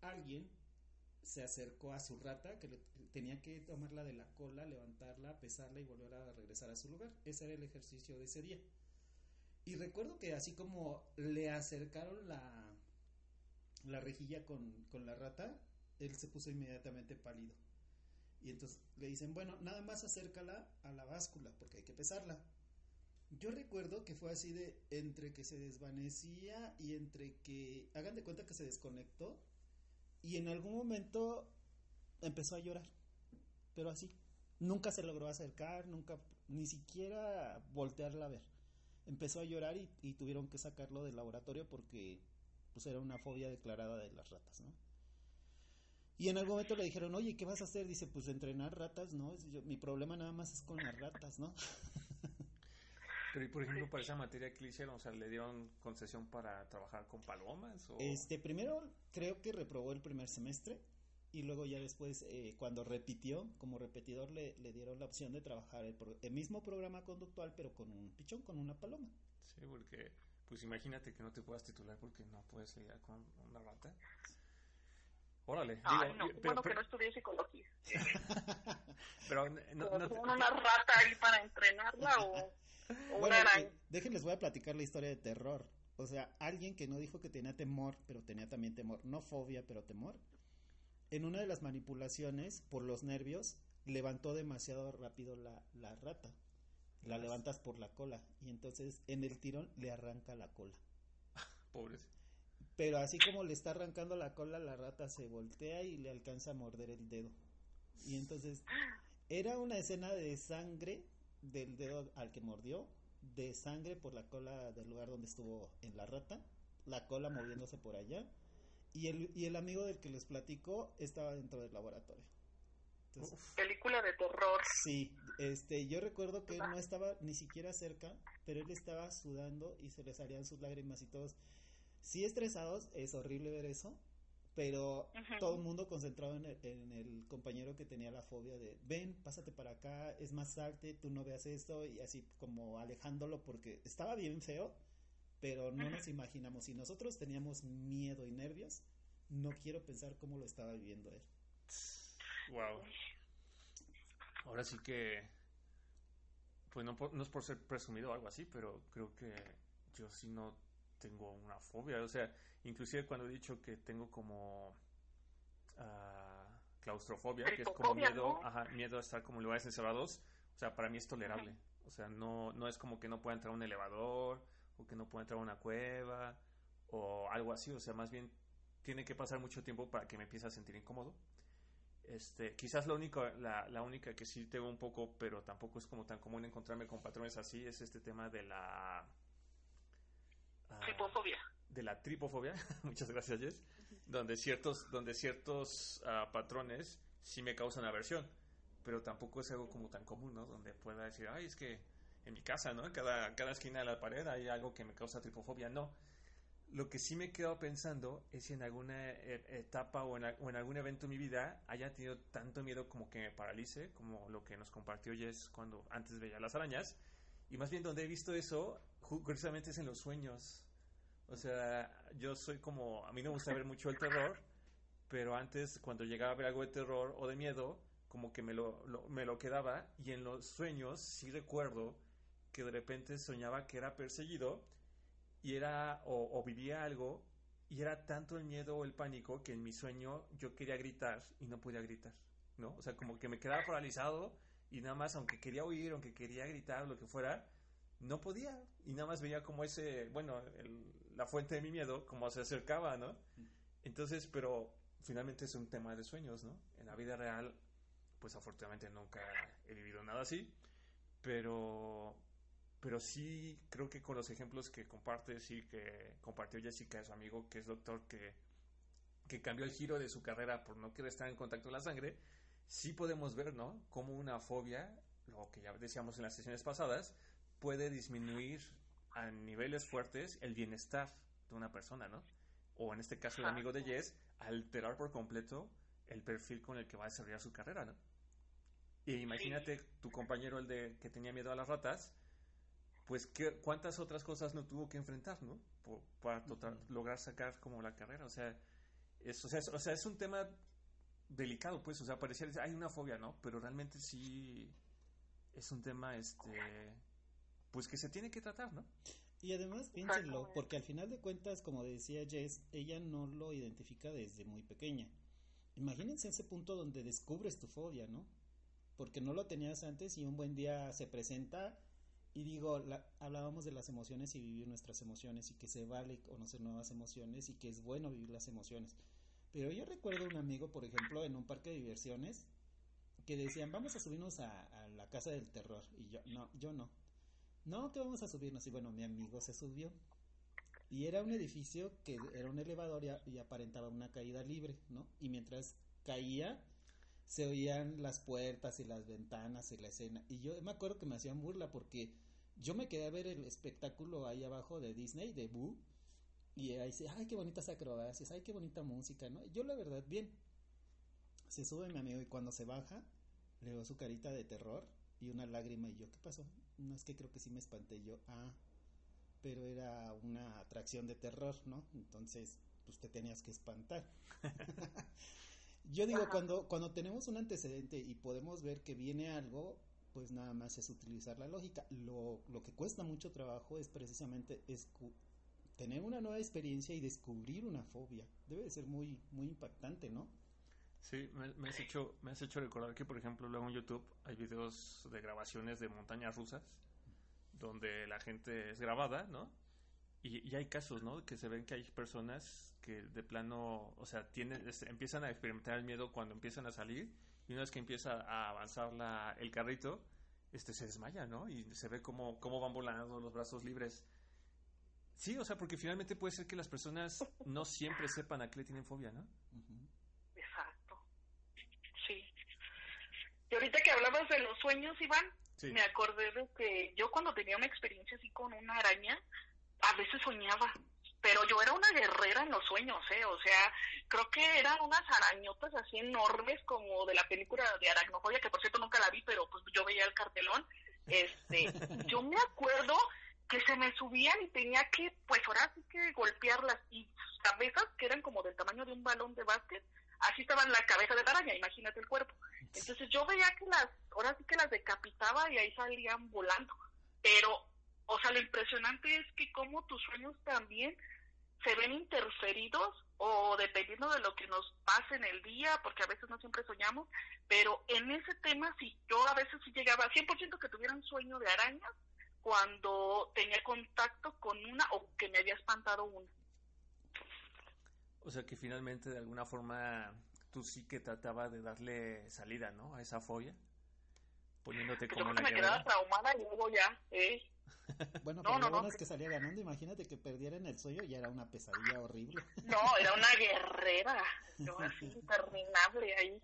alguien se acercó a su rata, que tenía que tomarla de la cola, levantarla, pesarla y volver a regresar a su lugar. Ese era el ejercicio de ese día. Y recuerdo que así como le acercaron la, la rejilla con, con la rata, él se puso inmediatamente pálido. Y entonces le dicen, bueno, nada más acércala a la báscula porque hay que pesarla. Yo recuerdo que fue así de entre que se desvanecía y entre que hagan de cuenta que se desconectó y en algún momento empezó a llorar. Pero así, nunca se logró acercar, nunca ni siquiera voltearla a ver. Empezó a llorar y, y tuvieron que sacarlo del laboratorio porque pues era una fobia declarada de las ratas, ¿no? Y en algún momento le dijeron, oye, ¿qué vas a hacer? Dice, pues entrenar ratas, ¿no? mi problema nada más es con las ratas, ¿no? Pero, y por ejemplo, para esa materia que le hicieron, o sea, ¿le dieron concesión para trabajar con palomas? O... Este, primero creo que reprobó el primer semestre y luego ya después, eh, cuando repitió, como repetidor, le, le dieron la opción de trabajar el, el, mismo programa conductual, pero con un pichón, con una paloma. Sí, porque, pues imagínate que no te puedas titular porque no puedes lidiar con una rata. Órale. Ay, no, bueno que no estudié psicología. pero no, una rata ahí para entrenarla o, una araña. déjenles voy a platicar la historia de terror. O sea, alguien que no dijo que tenía temor, pero tenía también temor, no fobia, pero temor. En una de las manipulaciones, por los nervios, levantó demasiado rápido la, la rata. La levantas por la cola y entonces en el tirón le arranca la cola. Pobres. Pero así como le está arrancando la cola, la rata se voltea y le alcanza a morder el dedo. Y entonces era una escena de sangre del dedo al que mordió, de sangre por la cola del lugar donde estuvo en la rata, la cola moviéndose por allá. Y el, y el amigo del que les platico estaba dentro del laboratorio. Película de terror. Sí, este, yo recuerdo que él no estaba ni siquiera cerca, pero él estaba sudando y se le salían sus lágrimas y todos sí estresados, es horrible ver eso, pero todo el mundo concentrado en el, compañero que tenía la fobia de, ven, pásate para acá, es más salte, tú no veas esto, y así como alejándolo porque estaba bien feo, pero no nos imaginamos, si nosotros teníamos miedo y nervios, no quiero pensar cómo lo estaba viviendo él. Wow. Ahora sí que pues no, no es por ser presumido o algo así, pero creo que yo sí no tengo una fobia. O sea, inclusive cuando he dicho que tengo como uh, claustrofobia, que es como miedo, ajá, miedo a estar como en lugares encerrados, o sea, para mí es tolerable. O sea, no, no es como que no pueda entrar a un elevador o que no pueda entrar a una cueva o algo así. O sea, más bien tiene que pasar mucho tiempo para que me empiece a sentir incómodo. Este, quizás lo único, la, la, única que sí tengo un poco, pero tampoco es como tan común encontrarme con patrones así, es este tema de la... Uh, tripofobia. De la tripofobia, muchas gracias Jess, donde ciertos, donde ciertos uh, patrones sí me causan aversión, pero tampoco es algo como tan común, ¿no? Donde pueda decir, ay, es que en mi casa, ¿no? Cada, cada esquina de la pared hay algo que me causa tripofobia, no lo que sí me he quedado pensando es si en alguna e, etapa o en, algún evento en mi vida haya tenido tanto miedo como que me paralice, como lo que nos compartió Jess cuando antes veía las arañas. Y más bien donde he visto eso, curiosamente es en los sueños. O sea, yo soy como, a mí no me gusta ver mucho el terror, pero antes cuando llegaba a ver algo de terror o de miedo, como que me lo, me lo quedaba y en los sueños sí recuerdo que de repente soñaba que era perseguido y era o, vivía algo y era tanto el miedo o el pánico que en mi sueño yo quería gritar y no podía gritar, ¿no? O sea, como que me quedaba paralizado y nada más, aunque quería huir, aunque quería gritar, lo que fuera, no podía. Y nada más veía como ese, bueno, la fuente de mi miedo, como se acercaba, ¿no? Entonces, pero finalmente es un tema de sueños, ¿no? En la vida real, pues afortunadamente nunca he vivido nada así, pero pero sí creo que con los ejemplos que compartes y que compartió Jessica, su amigo, que es doctor, que, que cambió el giro de su carrera por no querer estar en contacto con la sangre, sí podemos ver, ¿no? Cómo una fobia, lo que ya decíamos en las sesiones pasadas, puede disminuir a niveles fuertes el bienestar de una persona, ¿no? O en este caso el amigo de Jess, alterar por completo el perfil con el que va a desarrollar su carrera, ¿no? Y imagínate tu compañero, el de que tenía miedo a las ratas, pues ¿qué, cuántas otras cosas no tuvo que enfrentar, ¿no? para lograr sacar como la carrera. O sea, es, o sea, es, un tema delicado, pues, o sea, pareciera, hay una fobia, ¿no? Pero realmente sí es un tema, este, pues que se tiene que tratar, ¿no? Y además, piénsenlo, porque al final de cuentas, como decía Jess, ella no lo identifica desde muy pequeña. Imagínense ese punto donde descubres tu fobia, ¿no? Porque no lo tenías antes y un buen día se presenta y digo, hablábamos de las emociones y vivir nuestras emociones y que se vale conocer nuevas emociones y que es bueno vivir las emociones. Pero yo recuerdo un amigo, por ejemplo, en un parque de diversiones, que decían, vamos a subirnos a, la casa del terror. Y yo, no, yo no. No, que vamos a subirnos. Y bueno, mi amigo se subió. Y era un edificio que era un elevador y aparentaba una caída libre, ¿no? Y mientras caía, se oían las puertas y las ventanas y la escena. Y yo me acuerdo que me hacían burla porque yo me quedé a ver el espectáculo ahí abajo de Disney, de Boo, y ahí dice, ay, qué bonitas acrobacias, ay, qué bonita música, ¿no? Yo la verdad, bien, se sube mi amigo y cuando se baja, le veo su carita de terror y una lágrima y yo, ¿qué pasó? No es que creo que sí me espanté yo, ah, pero era una atracción de terror, ¿no? Entonces, pues te tenías que espantar. yo digo, cuando, cuando tenemos un antecedente y podemos ver que viene algo, pues nada más es utilizar la lógica. Lo, lo que cuesta mucho trabajo es precisamente tener una nueva experiencia y descubrir una fobia. Debe de ser muy, muy impactante, ¿no? Sí, me, has hecho, me has hecho recordar que, por ejemplo, luego en YouTube hay videos de grabaciones de montañas rusas donde la gente es grabada, ¿no? Y, y, hay casos, ¿no? Que se ven que hay personas que de plano, o sea, tienen, empiezan a experimentar el miedo cuando empiezan a salir y una vez que empieza a avanzar la, el carrito, este se desmaya, ¿no? Y se ve cómo, cómo van volando los brazos libres. Sí, o sea, porque finalmente puede ser que las personas no siempre sepan a qué le tienen fobia, ¿no? Exacto. Sí. Y ahorita que hablabas de los sueños, Iván, me acordé de que yo cuando tenía una experiencia así con una araña, a veces soñaba pero yo era una guerrera en los sueños, ¿eh? O sea, creo que eran unas arañotas así enormes como de la película de Aracnofobia, que por cierto nunca la vi, pero pues yo veía el cartelón. Este, yo me acuerdo que se me subían y tenía que, pues ahora sí que golpearlas y sus cabezas, que eran como del tamaño de un balón de básquet, así estaban la cabeza de la araña, imagínate el cuerpo. Entonces yo veía que las, ahora sí que las decapitaba y ahí salían volando. Pero, o sea, lo impresionante es que como tus sueños también se ven interferidos o dependiendo de lo que nos pase en el día, porque a veces no siempre soñamos, pero en ese tema sí, yo a veces sí llegaba a 100% que tuviera un sueño de arañas cuando tenía contacto con una o que me había espantado una. O sea que finalmente de alguna forma tú sí que trataba de darle salida, ¿no? A esa fobia, poniéndote como Yo me quedaba traumada y luego ya, ¿eh? Bueno, pero lo bueno es que salía ganando. Imagínate que perdiera en el sueño y era una pesadilla horrible. No, era una guerrera. Yo así interminable ahí.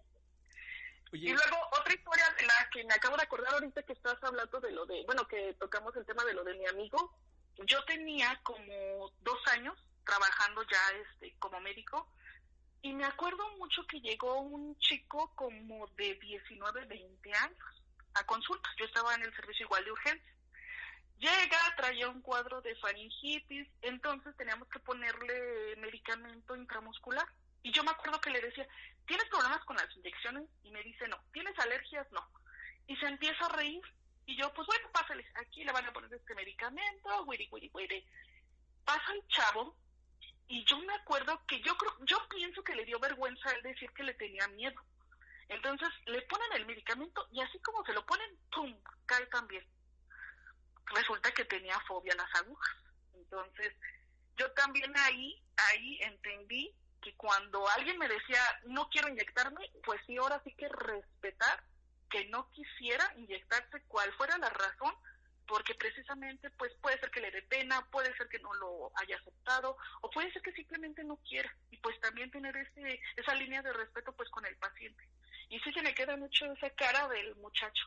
Y luego otra historia de la que me acabo de acordar ahorita que estás hablando de lo de, bueno, que tocamos el tema de lo de mi amigo. Yo tenía como dos años trabajando ya este como médico y me acuerdo mucho que llegó un chico como de 19, 20 años a consulta. Yo estaba en el servicio igual de urgencia. Llega, traía un cuadro de faringitis, entonces teníamos que ponerle medicamento intramuscular. Y yo me acuerdo que le decía, ¿tienes problemas con las inyecciones? Y me dice, no. ¿Tienes alergias? No. Y se empieza a reír. Y yo, pues bueno, pásale, aquí le van a poner este medicamento, wiri, wiri, wiri. Pasa el chavo, y yo me acuerdo que yo creo, yo pienso que le dio vergüenza al decir que le tenía miedo. Entonces le ponen el medicamento y así como se lo ponen, ¡pum! cae también resulta que tenía fobia a las agujas. Entonces, yo también ahí, ahí entendí que cuando alguien me decía, no quiero inyectarme, pues sí, ahora sí que respetar que no quisiera inyectarse, cual fuera la razón, porque precisamente pues puede ser que le dé pena, puede ser que no lo haya aceptado, o puede ser que simplemente no quiera, y pues también tener ese, esa línea de respeto pues con el paciente. Y sí se me queda mucho esa cara del muchacho.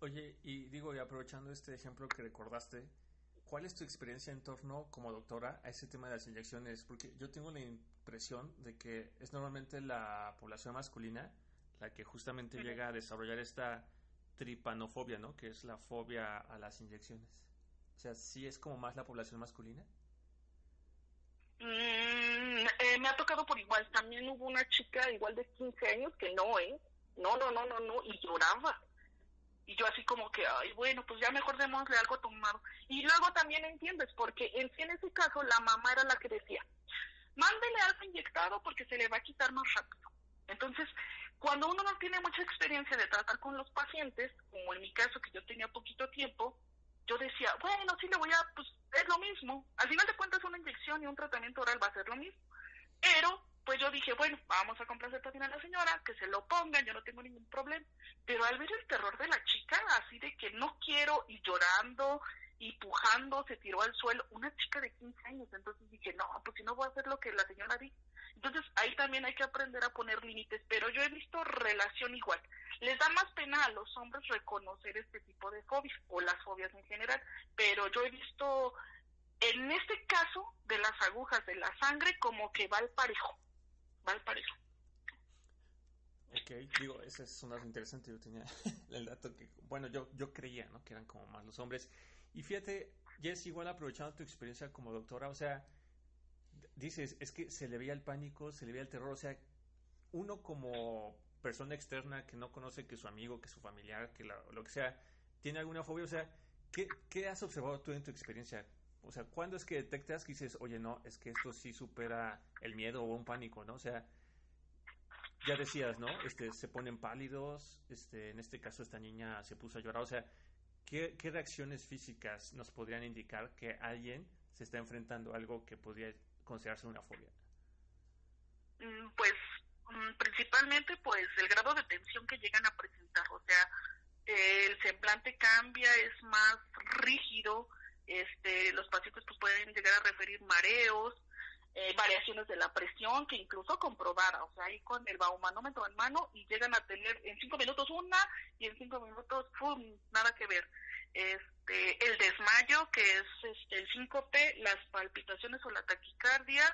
Oye, y digo, y aprovechando este ejemplo que recordaste, ¿cuál es tu experiencia en torno como doctora a ese tema de las inyecciones? Porque yo tengo la impresión de que es normalmente la población masculina la que justamente llega a desarrollar esta tripanofobia, ¿no? Que es la fobia a las inyecciones. O sea, ¿sí es como más la población masculina? Mm, eh, me ha tocado por igual. También hubo una chica igual de 15 años que no, ¿eh? No, no, no, no, no, y lloraba. Y yo así como que, ay, bueno, pues ya mejor démosle algo tomado. Y luego también entiendes, porque en en ese caso la mamá era la que decía, mándele algo inyectado porque se le va a quitar más rápido. Entonces, cuando uno no tiene mucha experiencia de tratar con los pacientes, como en mi caso que yo tenía poquito tiempo, yo decía, bueno, sí le voy a, pues es lo mismo. Al final de cuentas una inyección y un tratamiento oral va a ser lo mismo. Pero pues yo dije, bueno, vamos a complacer también a la señora, que se lo pongan, yo no tengo ningún problema. Pero al ver el terror de la chica, así de que no quiero, y llorando, y pujando, se tiró al suelo, una chica de 15 años, entonces dije, no, pues si no voy a hacer lo que la señora dice. Entonces ahí también hay que aprender a poner límites, pero yo he visto relación igual. Les da más pena a los hombres reconocer este tipo de fobias, o las fobias en general, pero yo he visto en este caso de las agujas de la sangre como que va al parejo mal parejo. Ok, digo, ese es un dato interesante. Yo tenía el dato que, bueno, yo, yo creía, ¿no? Que eran como más los hombres. Y fíjate, Jess, igual aprovechando tu experiencia como doctora, o sea, dices, es que se le veía el pánico, se le veía el terror, o sea, uno como persona externa que no conoce que su amigo, que su familiar, que lo que sea, tiene alguna fobia, o sea, ¿qué, ¿qué has observado tú en tu experiencia? O sea, ¿cuándo es que detectas que dices, oye, no, es que esto sí supera el miedo o un pánico, ¿no? O sea, ya decías, ¿no? Este, se ponen pálidos, este, en este caso esta niña se puso a llorar, o sea, ¿qué, reacciones físicas nos podrían indicar que alguien se está enfrentando a algo que podría considerarse una fobia? Mm, pues mm, principalmente pues el grado de tensión que llegan a presentar, o sea, el semblante cambia, es más rígido, este, los pacientes pues pueden llegar a referir mareos, eh, variaciones de la presión que incluso comprobara, o sea, ahí con el baumanómetro en mano y llegan a tener en cinco minutos una y en cinco minutos, ¡pum!, nada que ver. Este, el desmayo, que es este, el síncope, las palpitaciones o la taquicardia,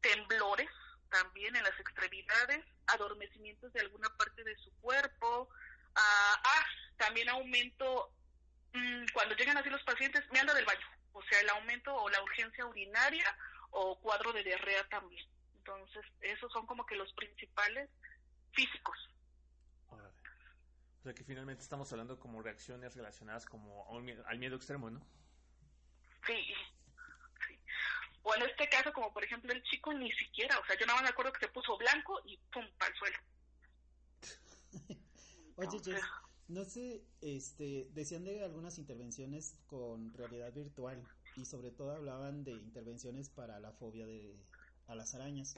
temblores también en las extremidades, adormecimientos de alguna parte de su cuerpo, ah, ah también aumento cuando llegan así los pacientes, me anda del baño, o sea, el aumento o la urgencia urinaria o cuadro de diarrea también. Entonces, esos son como que los principales físicos. O sea que finalmente estamos hablando como reacciones relacionadas como al miedo, al miedo extremo, ¿no? Sí, sí. O en este caso, como por ejemplo el chico ni siquiera, o sea, yo no me acuerdo que se puso blanco y pum, para el suelo. Oye, Jess, no sé, este, decían de algunas intervenciones con realidad virtual y sobre todo hablaban de intervenciones para la fobia de a las arañas.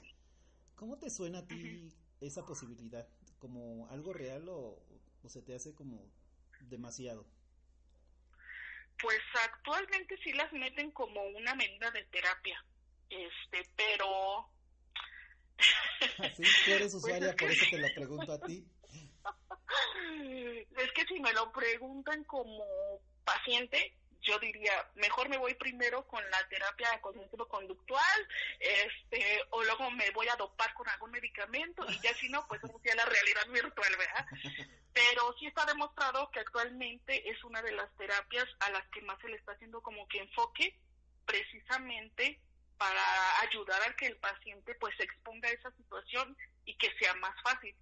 ¿Cómo te suena a ti esa posibilidad? ¿Como algo real o, o se te hace como demasiado? Pues actualmente sí las meten como una medida de terapia, este, pero... ¿Sí? Tú eres pues usuaria, por eso te lo pregunto a ti. Es que si me lo preguntan como paciente, yo diría, mejor me voy primero con la terapia cognitivo-conductual, este, o luego me voy a dopar con algún medicamento, y ya si no, pues vamos a la realidad virtual, ¿verdad? Pero sí está demostrado que actualmente es una de las terapias a las que más se le está haciendo como que enfoque, precisamente para ayudar a que el paciente pues se exponga a esa situación y que sea más fácil.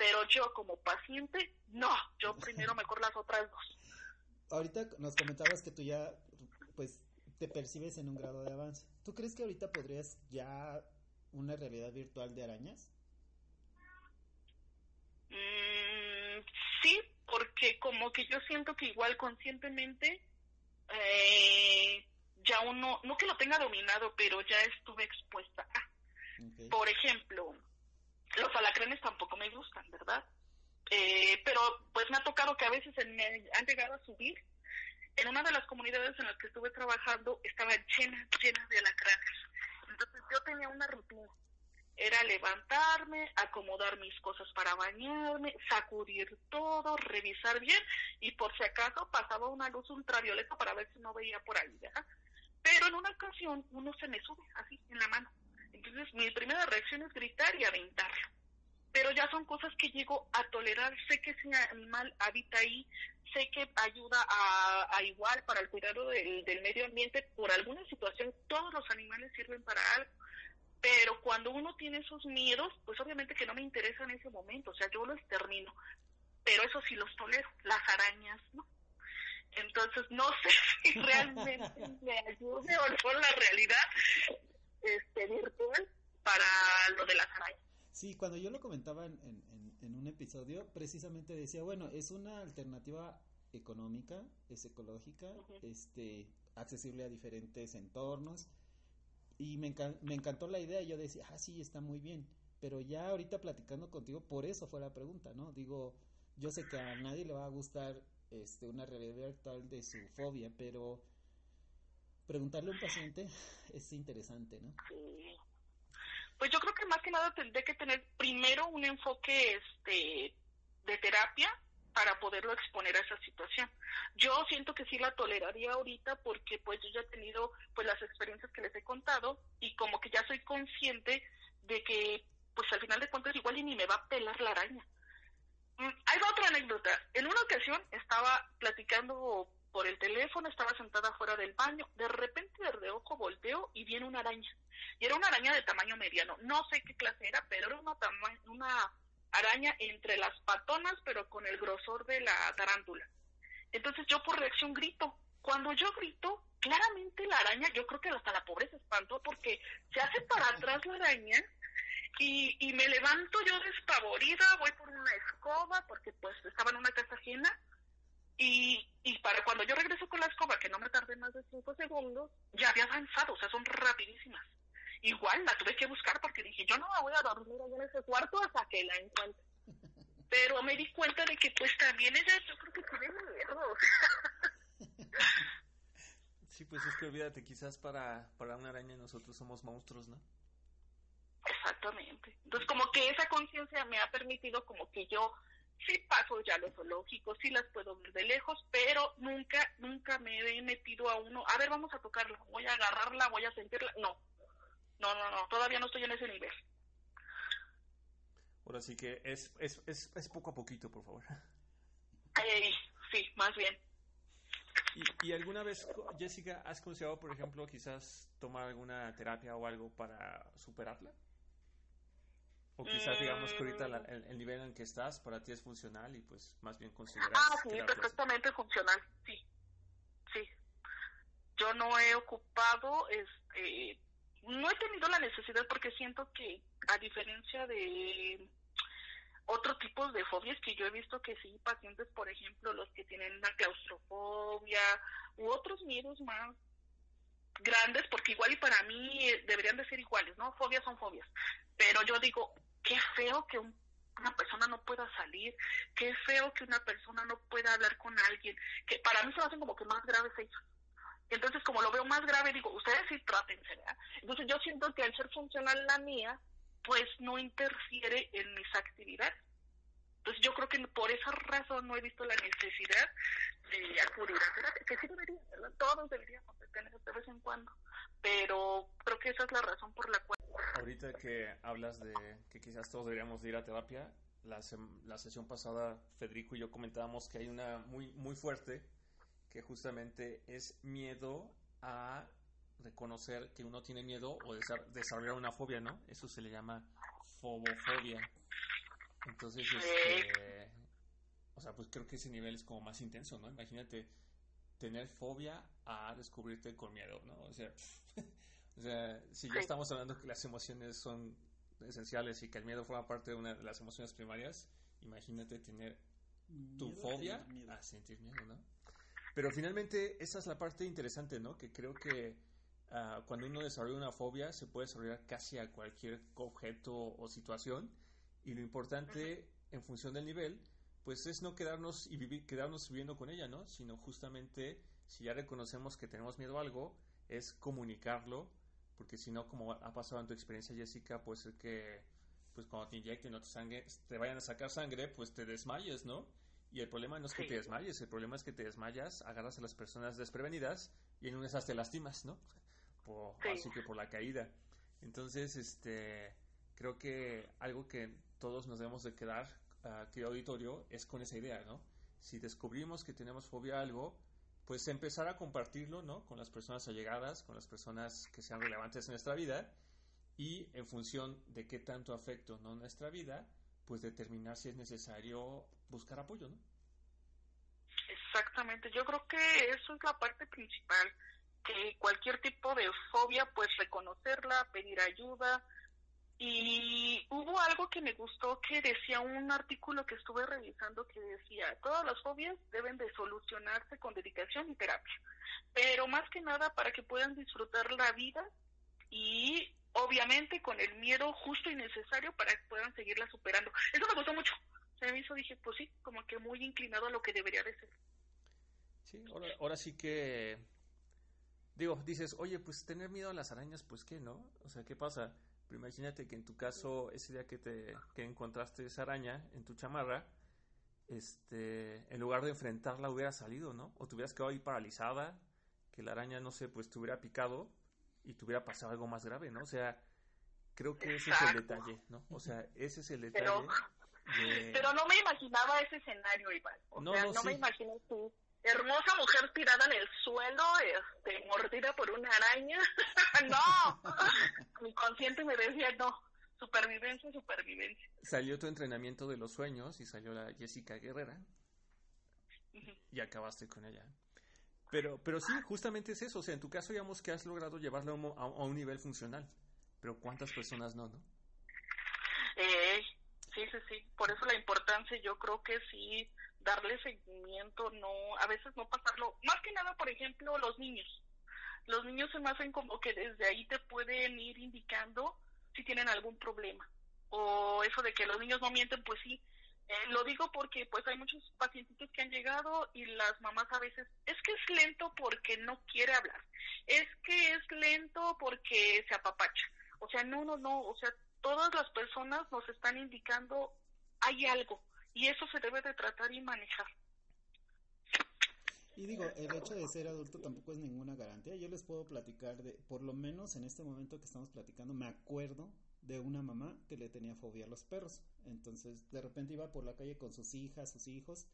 Pero yo como paciente, no, yo primero mejor las otras dos ahorita nos comentabas que tú ya, pues, te percibes en un grado de avance. ¿Tú crees que ahorita podrías ya una realidad virtual de arañas? Mm, sí, porque como que yo siento que igual conscientemente eh, ya uno, no que lo tenga dominado, pero ya estuve expuesta Por ejemplo, los alacranes tampoco me gustan, ¿verdad? Eh, pero pues me ha tocado que a veces me han llegado a subir. En una de las comunidades en las que estuve trabajando estaba llena, llena de alacranes. Entonces yo tenía una rutina. Era levantarme, acomodar mis cosas para bañarme, sacudir todo, revisar bien y por si acaso pasaba una luz ultravioleta para ver si no veía por ahí. Pero en una ocasión uno se me sube así en la mano. Entonces mi primera reacción es gritar y aventarlo pero ya son cosas que llego a tolerar. Sé que ese animal habita ahí, sé que ayuda a, igual para el cuidado del, medio ambiente. Por alguna situación, todos los animales sirven para algo. Pero cuando uno tiene esos miedos, pues obviamente que no me interesa en ese momento, o sea, yo los termino. Pero eso sí los tolero, las arañas, ¿no? Entonces, no sé si realmente me ayude o no la realidad este, virtual para lo de las arañas. Sí, cuando yo lo comentaba en, en, un episodio, precisamente decía, bueno, es una alternativa económica, es ecológica, este, accesible a diferentes entornos. Y me, me encantó la idea, yo decía, ah, sí, está muy bien. Pero ya ahorita platicando contigo, por eso fue la pregunta, ¿no? Digo, yo sé que a nadie le va a gustar este, una realidad virtual de su fobia, pero preguntarle a un paciente es interesante, ¿no? Sí. Pues yo creo que más que nada tendré que tener primero un enfoque este de terapia para poderlo exponer a esa situación. Yo siento que sí la toleraría ahorita porque pues yo ya he tenido pues las experiencias que les he contado y como que ya soy consciente de que pues al final de cuentas igual y ni me va a pelar la araña. Mm, hay otra anécdota. En una ocasión estaba platicando por el teléfono, estaba sentada fuera del baño, de repente de reojo volteo y viene una araña. Y era una araña de tamaño mediano, no sé qué clase era, pero era una, una araña entre las patonas, pero con el grosor de la tarántula. Entonces yo por reacción grito. Cuando yo grito, claramente la araña, yo creo que hasta la pobreza espantó porque se hace para atrás la araña y, y me levanto yo despavorida, voy por una escoba porque pues estaba en una casa ajena y, y para cuando yo regreso con la escoba, que no me tardé más de cinco segundos, ya había avanzado, o sea, son rapidísimas. Igual la tuve que buscar porque dije, yo no me voy a dormir allá en ese cuarto hasta que la encuentre. Pero me di cuenta de que pues también ella, yo creo que tiene miedo. Sí, pues es que olvídate, quizás para, para una araña nosotros somos monstruos, ¿no? Exactamente. Entonces como que esa conciencia me ha permitido como que yo sí paso ya los zoológicos, sí las puedo ver de lejos, pero nunca, nunca me he metido a uno, a ver, vamos a tocarla, voy a agarrarla, voy a sentirla, no, no, no, no, todavía no estoy en ese nivel. Ahora sí que es, es, es, es poco a poquito, por favor. sí, más bien. ¿Y, ¿Y, alguna vez, Jessica, has considerado, por ejemplo, quizás tomar alguna terapia o algo para superarla? O quizás digamos que ahorita el, nivel en que estás para ti es funcional y pues más bien consideras... Ah, sí, perfectamente funcional, sí, sí. Yo no he ocupado, este, no he tenido la necesidad porque siento que a diferencia de otro tipo de fobias que yo he visto que sí, pacientes, por ejemplo, los que tienen la claustrofobia u otros miedos más grandes, porque igual y para mí eh, deberían de ser iguales, ¿no? Fobias son fobias. Pero yo digo, qué feo que una persona no pueda salir, qué feo que una persona no pueda hablar con alguien, que para mí se hacen como que más graves ellos. Entonces, como lo veo más grave, digo, ustedes sí trátense, ¿verdad? Entonces, yo siento que al ser funcional la mía, pues no interfiere en mis actividades. Entonces, yo creo que por esa razón no he visto la necesidad de acudir a terapia, que sí debería, ¿verdad? Todos deberíamos tener de vez en cuando, pero creo que esa es la razón por la cual Ahorita que hablas de que quizás todos deberíamos ir a terapia, la, la sesión pasada Federico y yo comentábamos que hay una muy, muy fuerte que justamente es miedo a reconocer que uno tiene miedo o desarrollar una fobia, ¿no? Eso se le llama fobofobia. Entonces, este, o sea, pues creo que ese nivel es como más intenso, ¿no? Imagínate tener fobia a descubrirte con miedo, ¿no? O sea, O sea, si ya estamos hablando que las emociones son esenciales y que el miedo forma parte de una de las emociones primarias, imagínate tener tu fobia a, sentir miedo, ¿no? Pero finalmente esa es la parte interesante, ¿no? Que creo que ah, cuando uno desarrolla una fobia se puede desarrollar casi a cualquier objeto o situación y lo importante en función del nivel pues es no quedarnos y vivir, quedarnos viviendo con ella, ¿no? Sino justamente si ya reconocemos que tenemos miedo a algo, es comunicarlo porque si no, como ha pasado en tu experiencia, Jessica, puede ser que pues cuando te inyecten o te, sangre, te vayan a sacar sangre, pues te desmayes, ¿no? Y el problema no es que te desmayes, el problema es que te desmayas, agarras a las personas desprevenidas y en una esas te lastimas, ¿no? Por, Así que por la caída. Entonces, este, creo que algo que todos nos debemos de quedar, uh, auditorio, es con esa idea, ¿no? Si descubrimos que tenemos fobia a algo, pues empezar a compartirlo, ¿no? Con las personas allegadas, con las personas que sean relevantes en nuestra vida y en función de qué tanto afecto ¿no? nuestra vida, pues determinar si es necesario buscar apoyo, ¿no? Exactamente, yo creo que eso es la parte principal, que cualquier tipo de fobia, pues reconocerla, pedir ayuda, y hubo algo que me gustó que decía un artículo que estuve revisando que decía, todas las fobias deben de solucionarse con dedicación y terapia, pero más que nada para que puedan disfrutar la vida y obviamente con el miedo justo y necesario para que puedan seguirla superando. Eso me gustó mucho. Se me hizo, dije, pues sí, como que muy inclinado a lo que debería de ser. Sí, ahora, ahora sí que, digo, dices, oye, pues tener miedo a las arañas, pues qué, ¿no? O sea, ¿qué pasa? Pero imagínate que en tu caso, ese día que te que encontraste esa araña en tu chamarra, este, en lugar de enfrentarla hubiera salido, ¿no? O te hubieras quedado ahí paralizada, que la araña, no sé, pues te hubiera picado y te hubiera pasado algo más grave, ¿no? O sea, creo que ese es el detalle, ¿no? O sea, ese es el detalle. Pero, no me imaginaba ese escenario, Iván. O no, sea, no, me imaginé tú hermosa mujer tirada en el suelo, este, mordida por una araña. no, mi consciente me decía no, supervivencia, supervivencia. Salió tu entrenamiento de los sueños y salió la Jessica Guerrera y acabaste con ella. Pero, pero sí, justamente es eso. O sea, en tu caso, digamos que has logrado llevarlo a, un nivel funcional. Pero ¿cuántas personas no, no? Eh, sí, sí, sí. Por eso la importancia, yo creo que sí darle seguimiento, no, a veces no pasarlo, más que nada, por ejemplo, los niños. Los niños se me hacen como que desde ahí te pueden ir indicando si tienen algún problema. O eso de que los niños no mienten, pues sí. Eh, lo digo porque pues hay muchos pacientitos que han llegado y las mamás a veces, es que es lento porque no quiere hablar. Es que es lento porque se apapacha. O sea, no, no, no. O sea, todas las personas nos están indicando hay algo y eso se debe de tratar y manejar. Y digo, el hecho de ser adulto tampoco es ninguna garantía. Yo les puedo platicar de, por lo menos en este momento que estamos platicando, me acuerdo de una mamá que le tenía fobia a los perros. Entonces, de repente iba por la calle con sus hijas, sus hijos,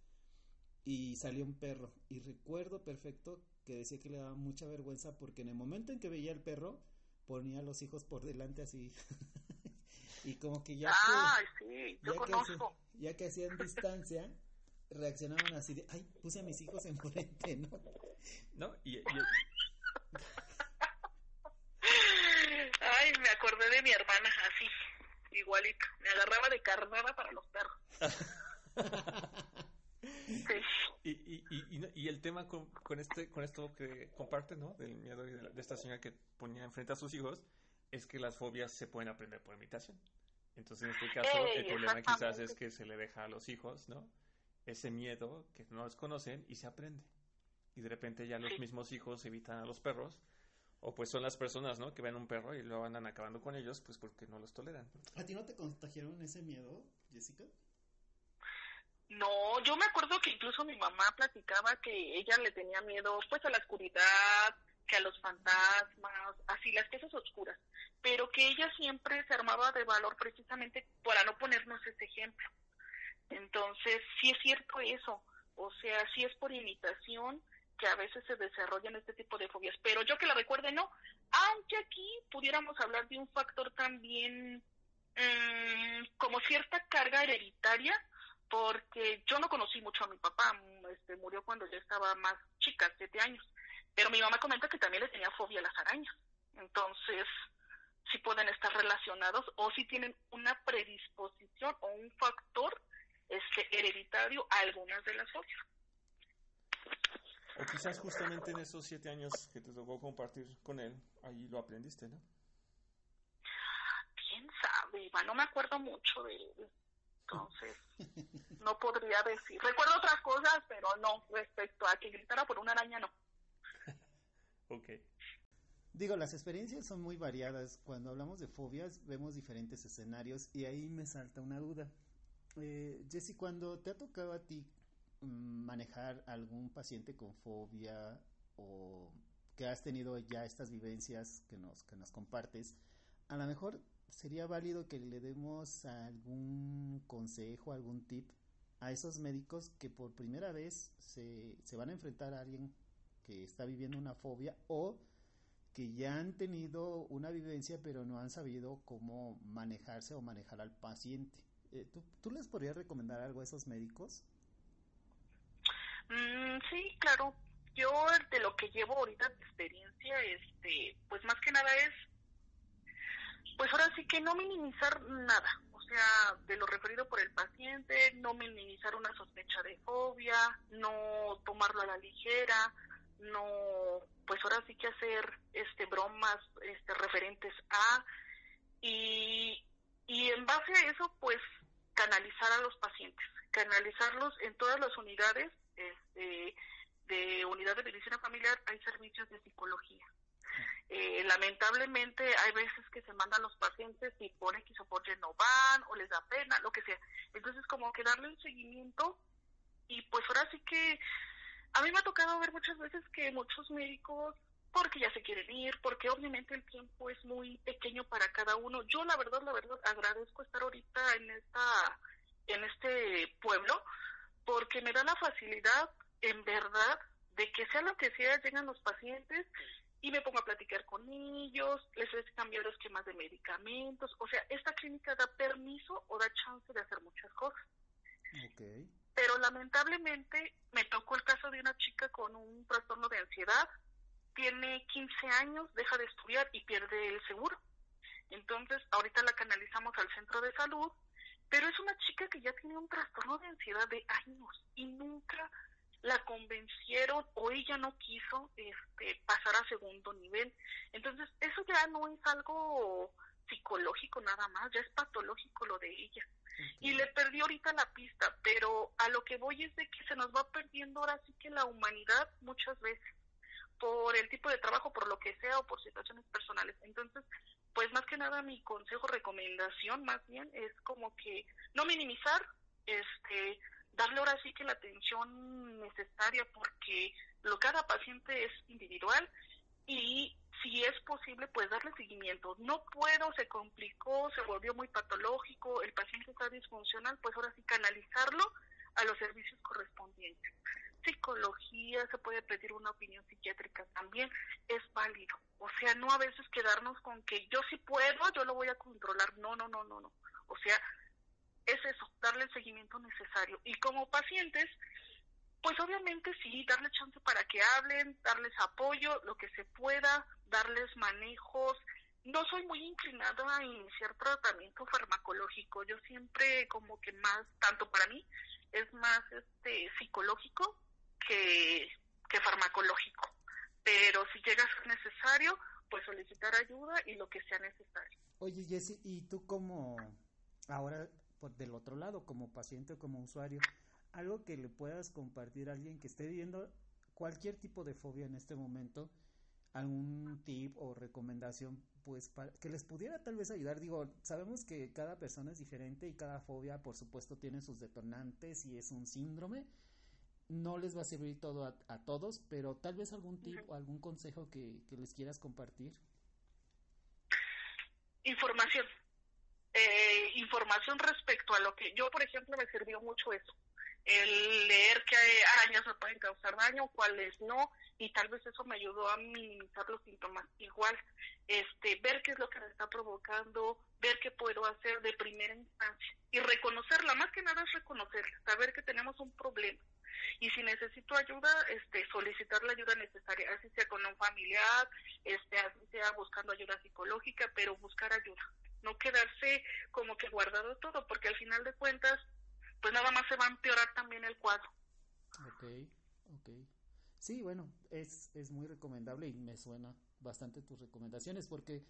y salió un perro. Y recuerdo perfecto que decía que le daba mucha vergüenza porque en el momento en que veía el perro, ponía a los hijos por delante así. Y como que ya ah, sí, yo conozco. Ya que hacían distancia, reaccionaban así de, ay, puse a mis hijos enfrente, ¿no? ¿No? Y, Ay, me acordé de mi hermana así, igualito. Me agarraba de carnada para los perros. sí. y, y, y, y, el tema con, con, este, con esto que comparte, ¿no? Del miedo de, de esta señora que ponía enfrente a sus hijos, es que las fobias se pueden aprender por imitación. Entonces, en este caso, el problema quizás es que se le deja a los hijos, ¿no? Ese miedo que no los conocen y se aprende. Y de repente ya los mismos hijos evitan a los perros. O pues son las personas, ¿no? Que ven un perro y luego andan acabando con ellos, pues porque no los toleran. ¿A ti no te contagiaron ese miedo, Jessica? No, yo me acuerdo que incluso mi mamá platicaba que ella le tenía miedo pues a la oscuridad, que a los fantasmas, así las cosas oscuras, pero que ella siempre se armaba de valor precisamente para no ponernos ese ejemplo. Entonces, sí es cierto eso, o sea, sí es por imitación que a veces se desarrollan este tipo de fobias, pero yo que la recuerde no, aunque aquí pudiéramos hablar de un factor también mmm, como cierta carga hereditaria, porque yo no conocí mucho a mi papá, este murió cuando yo estaba más chica, siete años, pero mi mamá comenta que también le tenía fobia a las arañas. Entonces, si pueden estar relacionados o si tienen una predisposición o un factor este, hereditario a algunas de las fobias. O quizás justamente en esos siete años que te tocó compartir con él, ahí lo aprendiste, ¿no? ¿Quién sabe? no me acuerdo mucho de él. Entonces, no podría decir. Recuerdo otras cosas, pero no, respecto a que gritara por una araña, no. Ok. Digo, las experiencias son muy variadas. Cuando hablamos de fobias, vemos diferentes escenarios y ahí me salta una duda. Eh, Jessy, cuando te ha tocado a ti mm, manejar algún paciente con fobia o que has tenido ya estas vivencias que nos, que nos compartes, a lo mejor sería válido que le demos algún consejo, algún tip a esos médicos que por primera vez se, se van a enfrentar a alguien que está viviendo una fobia o que ya han tenido una vivencia pero no han sabido cómo manejarse o manejar al paciente. Eh, ¿tú, ¿tú, les podrías recomendar algo a esos médicos? Mm, sí, claro. Yo de lo que llevo ahorita de experiencia, este, pues más que nada es, pues ahora sí que no minimizar nada. O sea, de lo referido por el paciente, no minimizar una sospecha de fobia, no tomarlo a la ligera, no, pues ahora sí que hacer este bromas este referentes a y, y en base a eso pues canalizar a los pacientes, canalizarlos en todas las unidades este, de unidad de medicina familiar hay servicios de psicología. Eh, lamentablemente hay veces que se mandan los pacientes y por X o por Y no van o les da pena, lo que sea. Entonces como que darle un seguimiento y pues ahora sí que a mí me ha tocado ver muchas veces que muchos médicos, porque ya se quieren ir, porque obviamente el tiempo es muy pequeño para cada uno. Yo la verdad, la verdad, agradezco estar ahorita en esta, en este pueblo, porque me da la facilidad, en verdad, de que sea lo que sea, llegan los pacientes y me pongo a platicar con ellos, les cambio los esquemas de medicamentos. O sea, esta clínica da permiso o da chance de hacer muchas cosas. Pero lamentablemente me tocó el caso de una chica con un trastorno de ansiedad, tiene 15 años, deja de estudiar y pierde el seguro. Entonces, ahorita la canalizamos al centro de salud, pero es una chica que ya tiene un trastorno de ansiedad de años y nunca la convencieron o ella no quiso este, pasar a segundo nivel. Entonces, eso ya no es algo psicológico nada más, ya es patológico lo de ella. Y le perdí ahorita la pista, pero a lo que voy es de que se nos va perdiendo ahora sí que la humanidad muchas veces, por el tipo de trabajo, por lo que sea o por situaciones personales. Entonces, pues más que nada mi consejo, recomendación más bien es como que no minimizar, este, darle ahora sí que la atención necesaria porque lo cada paciente es individual y si es posible, pues darle seguimiento. No puedo, se complicó, se volvió muy patológico, el paciente está disfuncional, pues ahora sí canalizarlo a los servicios correspondientes. Psicología, se puede pedir una opinión psiquiátrica también, es válido. O sea, no a veces quedarnos con que yo sí puedo, yo lo voy a controlar. No, no, no, no, no. O sea, es eso, darle el seguimiento necesario. Y como pacientes, pues obviamente sí, darle chance para que hablen, darles apoyo, lo que se pueda, darles manejos. No soy muy inclinada a iniciar tratamiento farmacológico. Yo siempre como que más, tanto para mí, es más este psicológico que, que farmacológico. Pero si llega a ser necesario, pues solicitar ayuda y lo que sea necesario. Oye, Jessy, ¿y tú como ahora por del otro lado, como paciente o como usuario, algo que le puedas compartir a alguien que esté viviendo cualquier tipo de fobia en este momento, algún tip o recomendación, pues para que les pudiera tal vez ayudar. Digo, sabemos que cada persona es diferente y cada fobia, por supuesto, tiene sus detonantes y es un síndrome. No les va a servir todo a, todos, pero tal vez algún tip o algún consejo que, que les quieras compartir. Información. Eh, información respecto a lo que yo, por ejemplo, me sirvió mucho eso el leer qué arañas me pueden causar daño, cuáles no, y tal vez eso me ayudó a minimizar los síntomas. Igual, este, ver qué es lo que me está provocando, ver qué puedo hacer de primera instancia y reconocerla, más que nada es reconocerla, saber que tenemos un problema. Y si necesito ayuda, este, solicitar la ayuda necesaria, así sea con un familiar, este, así sea buscando ayuda psicológica, pero buscar ayuda. No quedarse como que guardado todo, porque al final de cuentas pues nada más se va a empeorar también el cuadro. Ok, ok. Sí, bueno, es, es muy recomendable y me suena bastante tus recomendaciones porque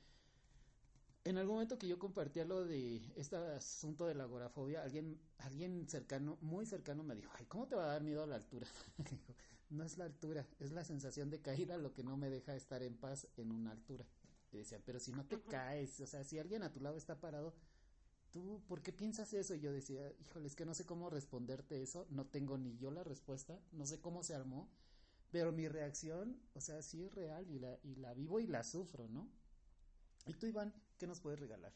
en algún momento que yo compartía lo de este asunto de la agorafobia, alguien, alguien cercano, muy cercano me dijo, ay, ¿cómo te va a dar miedo a la altura? no es la altura, es la sensación de caída lo que no me deja estar en paz en una altura. Y decía, pero si no te caes, o sea, si alguien a tu lado está parado, ¿tú por qué piensas eso? Y yo decía, híjole, es que no sé cómo responderte eso, no tengo ni yo la respuesta, no sé cómo se armó, pero mi reacción, o sea, sí es real y la, y la vivo y la sufro, ¿no? ¿Y tú, Iván, qué nos puedes regalar?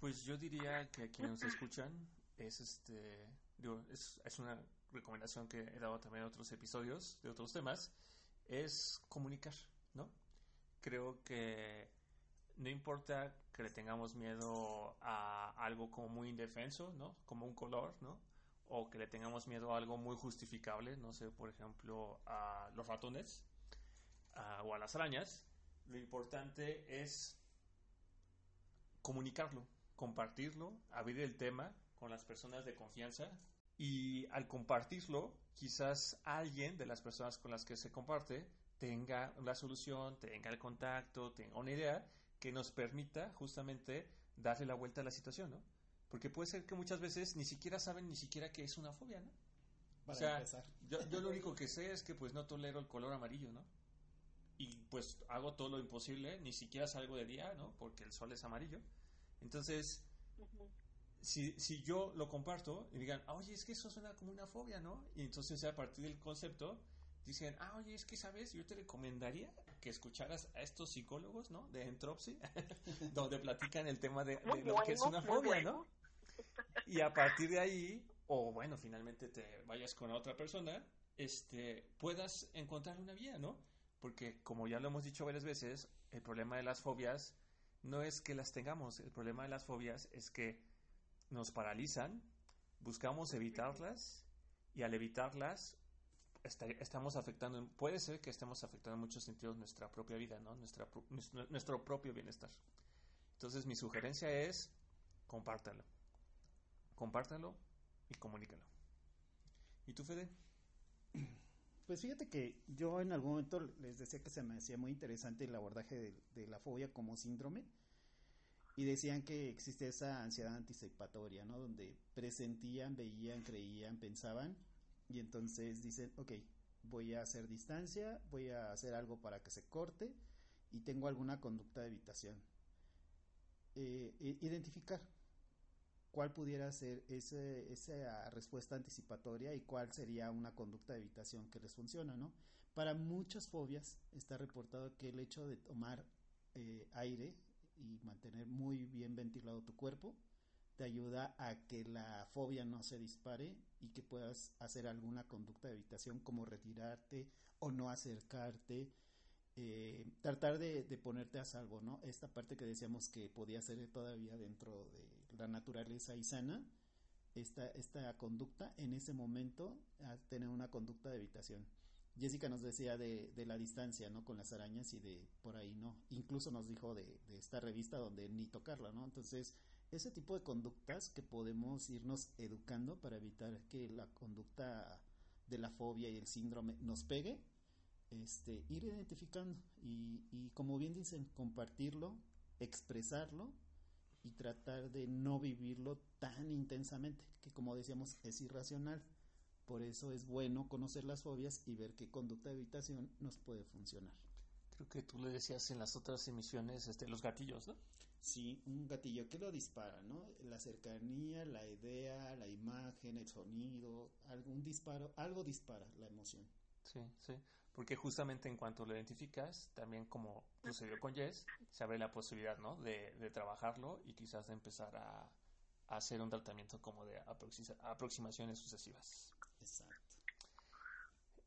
Pues yo diría que a quienes nos escuchan es este, digo, es, es una recomendación que he dado también en otros episodios de otros temas, es comunicar, ¿no? Creo que no importa que le tengamos miedo a algo como muy indefenso, ¿no? Como un color, ¿no? O que le tengamos miedo a algo muy justificable, no sé, por ejemplo, a los ratones o a las arañas. Lo importante es comunicarlo, compartirlo, abrir el tema con las personas de confianza y al compartirlo, quizás alguien de las personas con las que se comparte tenga la solución, tenga el contacto, tenga una idea que nos permita justamente darle la vuelta a la situación, ¿no? Porque puede ser que muchas veces ni siquiera saben ni siquiera que es una fobia, ¿no? o sea, yo, yo, lo único que sé es que pues no tolero el color amarillo, ¿no? Y pues hago todo lo imposible, ni siquiera salgo de día, ¿no? Porque el sol es amarillo. Entonces, si, si yo lo comparto y digan, oye, es que eso suena como una fobia, ¿no? Y entonces a partir del concepto dicen, ah, oye, es que sabes, yo te recomendaría que escucharas a estos psicólogos, ¿no? De Entropsy, donde platican el tema de, lo que es una fobia, ¿no? Y a partir de ahí, o bueno, finalmente te vayas con otra persona, este, puedas encontrar una vía, ¿no? Porque como ya lo hemos dicho varias veces, el problema de las fobias no es que las tengamos, el problema de las fobias es que nos paralizan, buscamos evitarlas y al evitarlas estamos afectando, puede ser que estemos afectando en muchos sentidos nuestra propia vida, ¿no? Nuestra, nuestro, propio bienestar. Entonces mi sugerencia es compártalo. Compártalo y comunícalo. ¿Y tú, Fede? Pues fíjate que yo en algún momento les decía que se me hacía muy interesante el abordaje de, de la fobia como síndrome y decían que existe esa ansiedad anticipatoria, ¿no? Donde presentían, veían, creían, pensaban y entonces dicen, ok, voy a hacer distancia, voy a hacer algo para que se corte y tengo alguna conducta de evitación. Eh, identificar cuál pudiera ser ese, esa respuesta anticipatoria y cuál sería una conducta de evitación que les funciona, ¿no? Para muchas fobias está reportado que el hecho de tomar eh, aire y mantener muy bien ventilado tu cuerpo te ayuda a que la fobia no se dispare y que puedas hacer alguna conducta de evitación como retirarte o no acercarte, eh, tratar de, ponerte a salvo, ¿no? Esta parte que decíamos que podía ser todavía dentro de la naturaleza y sana, esta, esta conducta en ese momento a tener una conducta de evitación. Jessica nos decía de, de, la distancia, ¿no? Con las arañas y de por ahí, ¿no? Incluso nos dijo de, de esta revista donde ni tocarla, ¿no? Entonces, ese tipo de conductas que podemos irnos educando para evitar que la conducta de la fobia y el síndrome nos pegue, este, ir identificando y, y como bien dicen, compartirlo, expresarlo y tratar de no vivirlo tan intensamente, que como decíamos es irracional. Por eso es bueno conocer las fobias y ver qué conducta de evitación nos puede funcionar. Creo que tú le decías en las otras emisiones este, los gatillos, ¿no? Sí, un gatillo que lo dispara, ¿no? La cercanía, la idea, la imagen, el sonido, algún disparo, algo dispara la emoción. Sí, sí, porque justamente en cuanto lo identificas, también como sucedió con Jess, se abre la posibilidad, ¿no? De, de trabajarlo y quizás de empezar a, a hacer un tratamiento como de aproximaciones sucesivas. Exacto.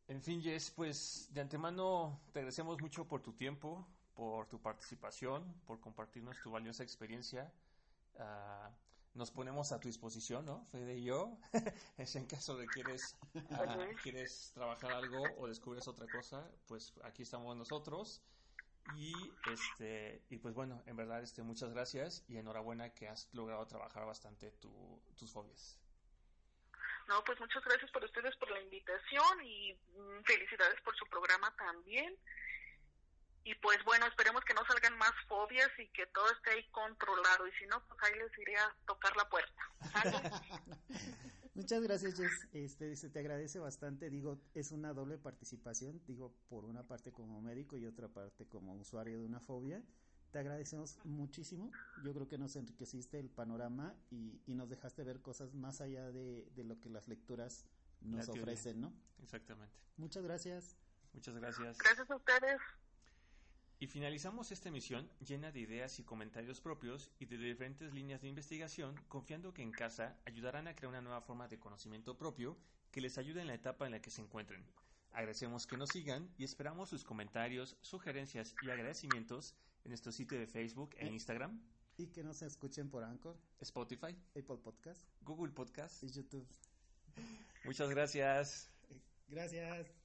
En fin, Jess, pues de antemano te agradecemos mucho por tu tiempo, por tu participación, por compartirnos tu valiosa experiencia. Uh, nos ponemos a tu disposición, ¿no? Fede y yo, es en caso de quieres, uh, quieres trabajar algo o descubres otra cosa, pues aquí estamos nosotros. Y este y pues bueno, en verdad este muchas gracias y enhorabuena que has logrado trabajar bastante tu, tus fobias. No, pues muchas gracias por ustedes por la invitación y mm, felicidades por su programa también y pues bueno, esperemos que no salgan más fobias y que todo esté ahí controlado y si no, pues ahí les iré a tocar la puerta. Muchas gracias, Jess. Este, se te agradece bastante. Digo, es una doble participación. Digo, por una parte como médico y otra parte como usuario de una fobia. Te agradecemos muchísimo. Yo creo que nos enriqueciste el panorama y, y nos dejaste ver cosas más allá de, de lo que las lecturas nos ofrecen, ¿no? Exactamente. Muchas gracias. Muchas gracias. Gracias a ustedes. Y finalizamos esta emisión llena de ideas y comentarios propios y de diferentes líneas de investigación, confiando que en casa ayudarán a crear una nueva forma de conocimiento propio que les ayude en la etapa en la que se encuentren. Agradecemos que nos sigan y esperamos sus comentarios, sugerencias y agradecimientos en nuestro sitio de Facebook e Instagram. Y que nos escuchen por Anchor, Spotify, Apple Podcast, Google Podcast y YouTube. Muchas gracias. Gracias.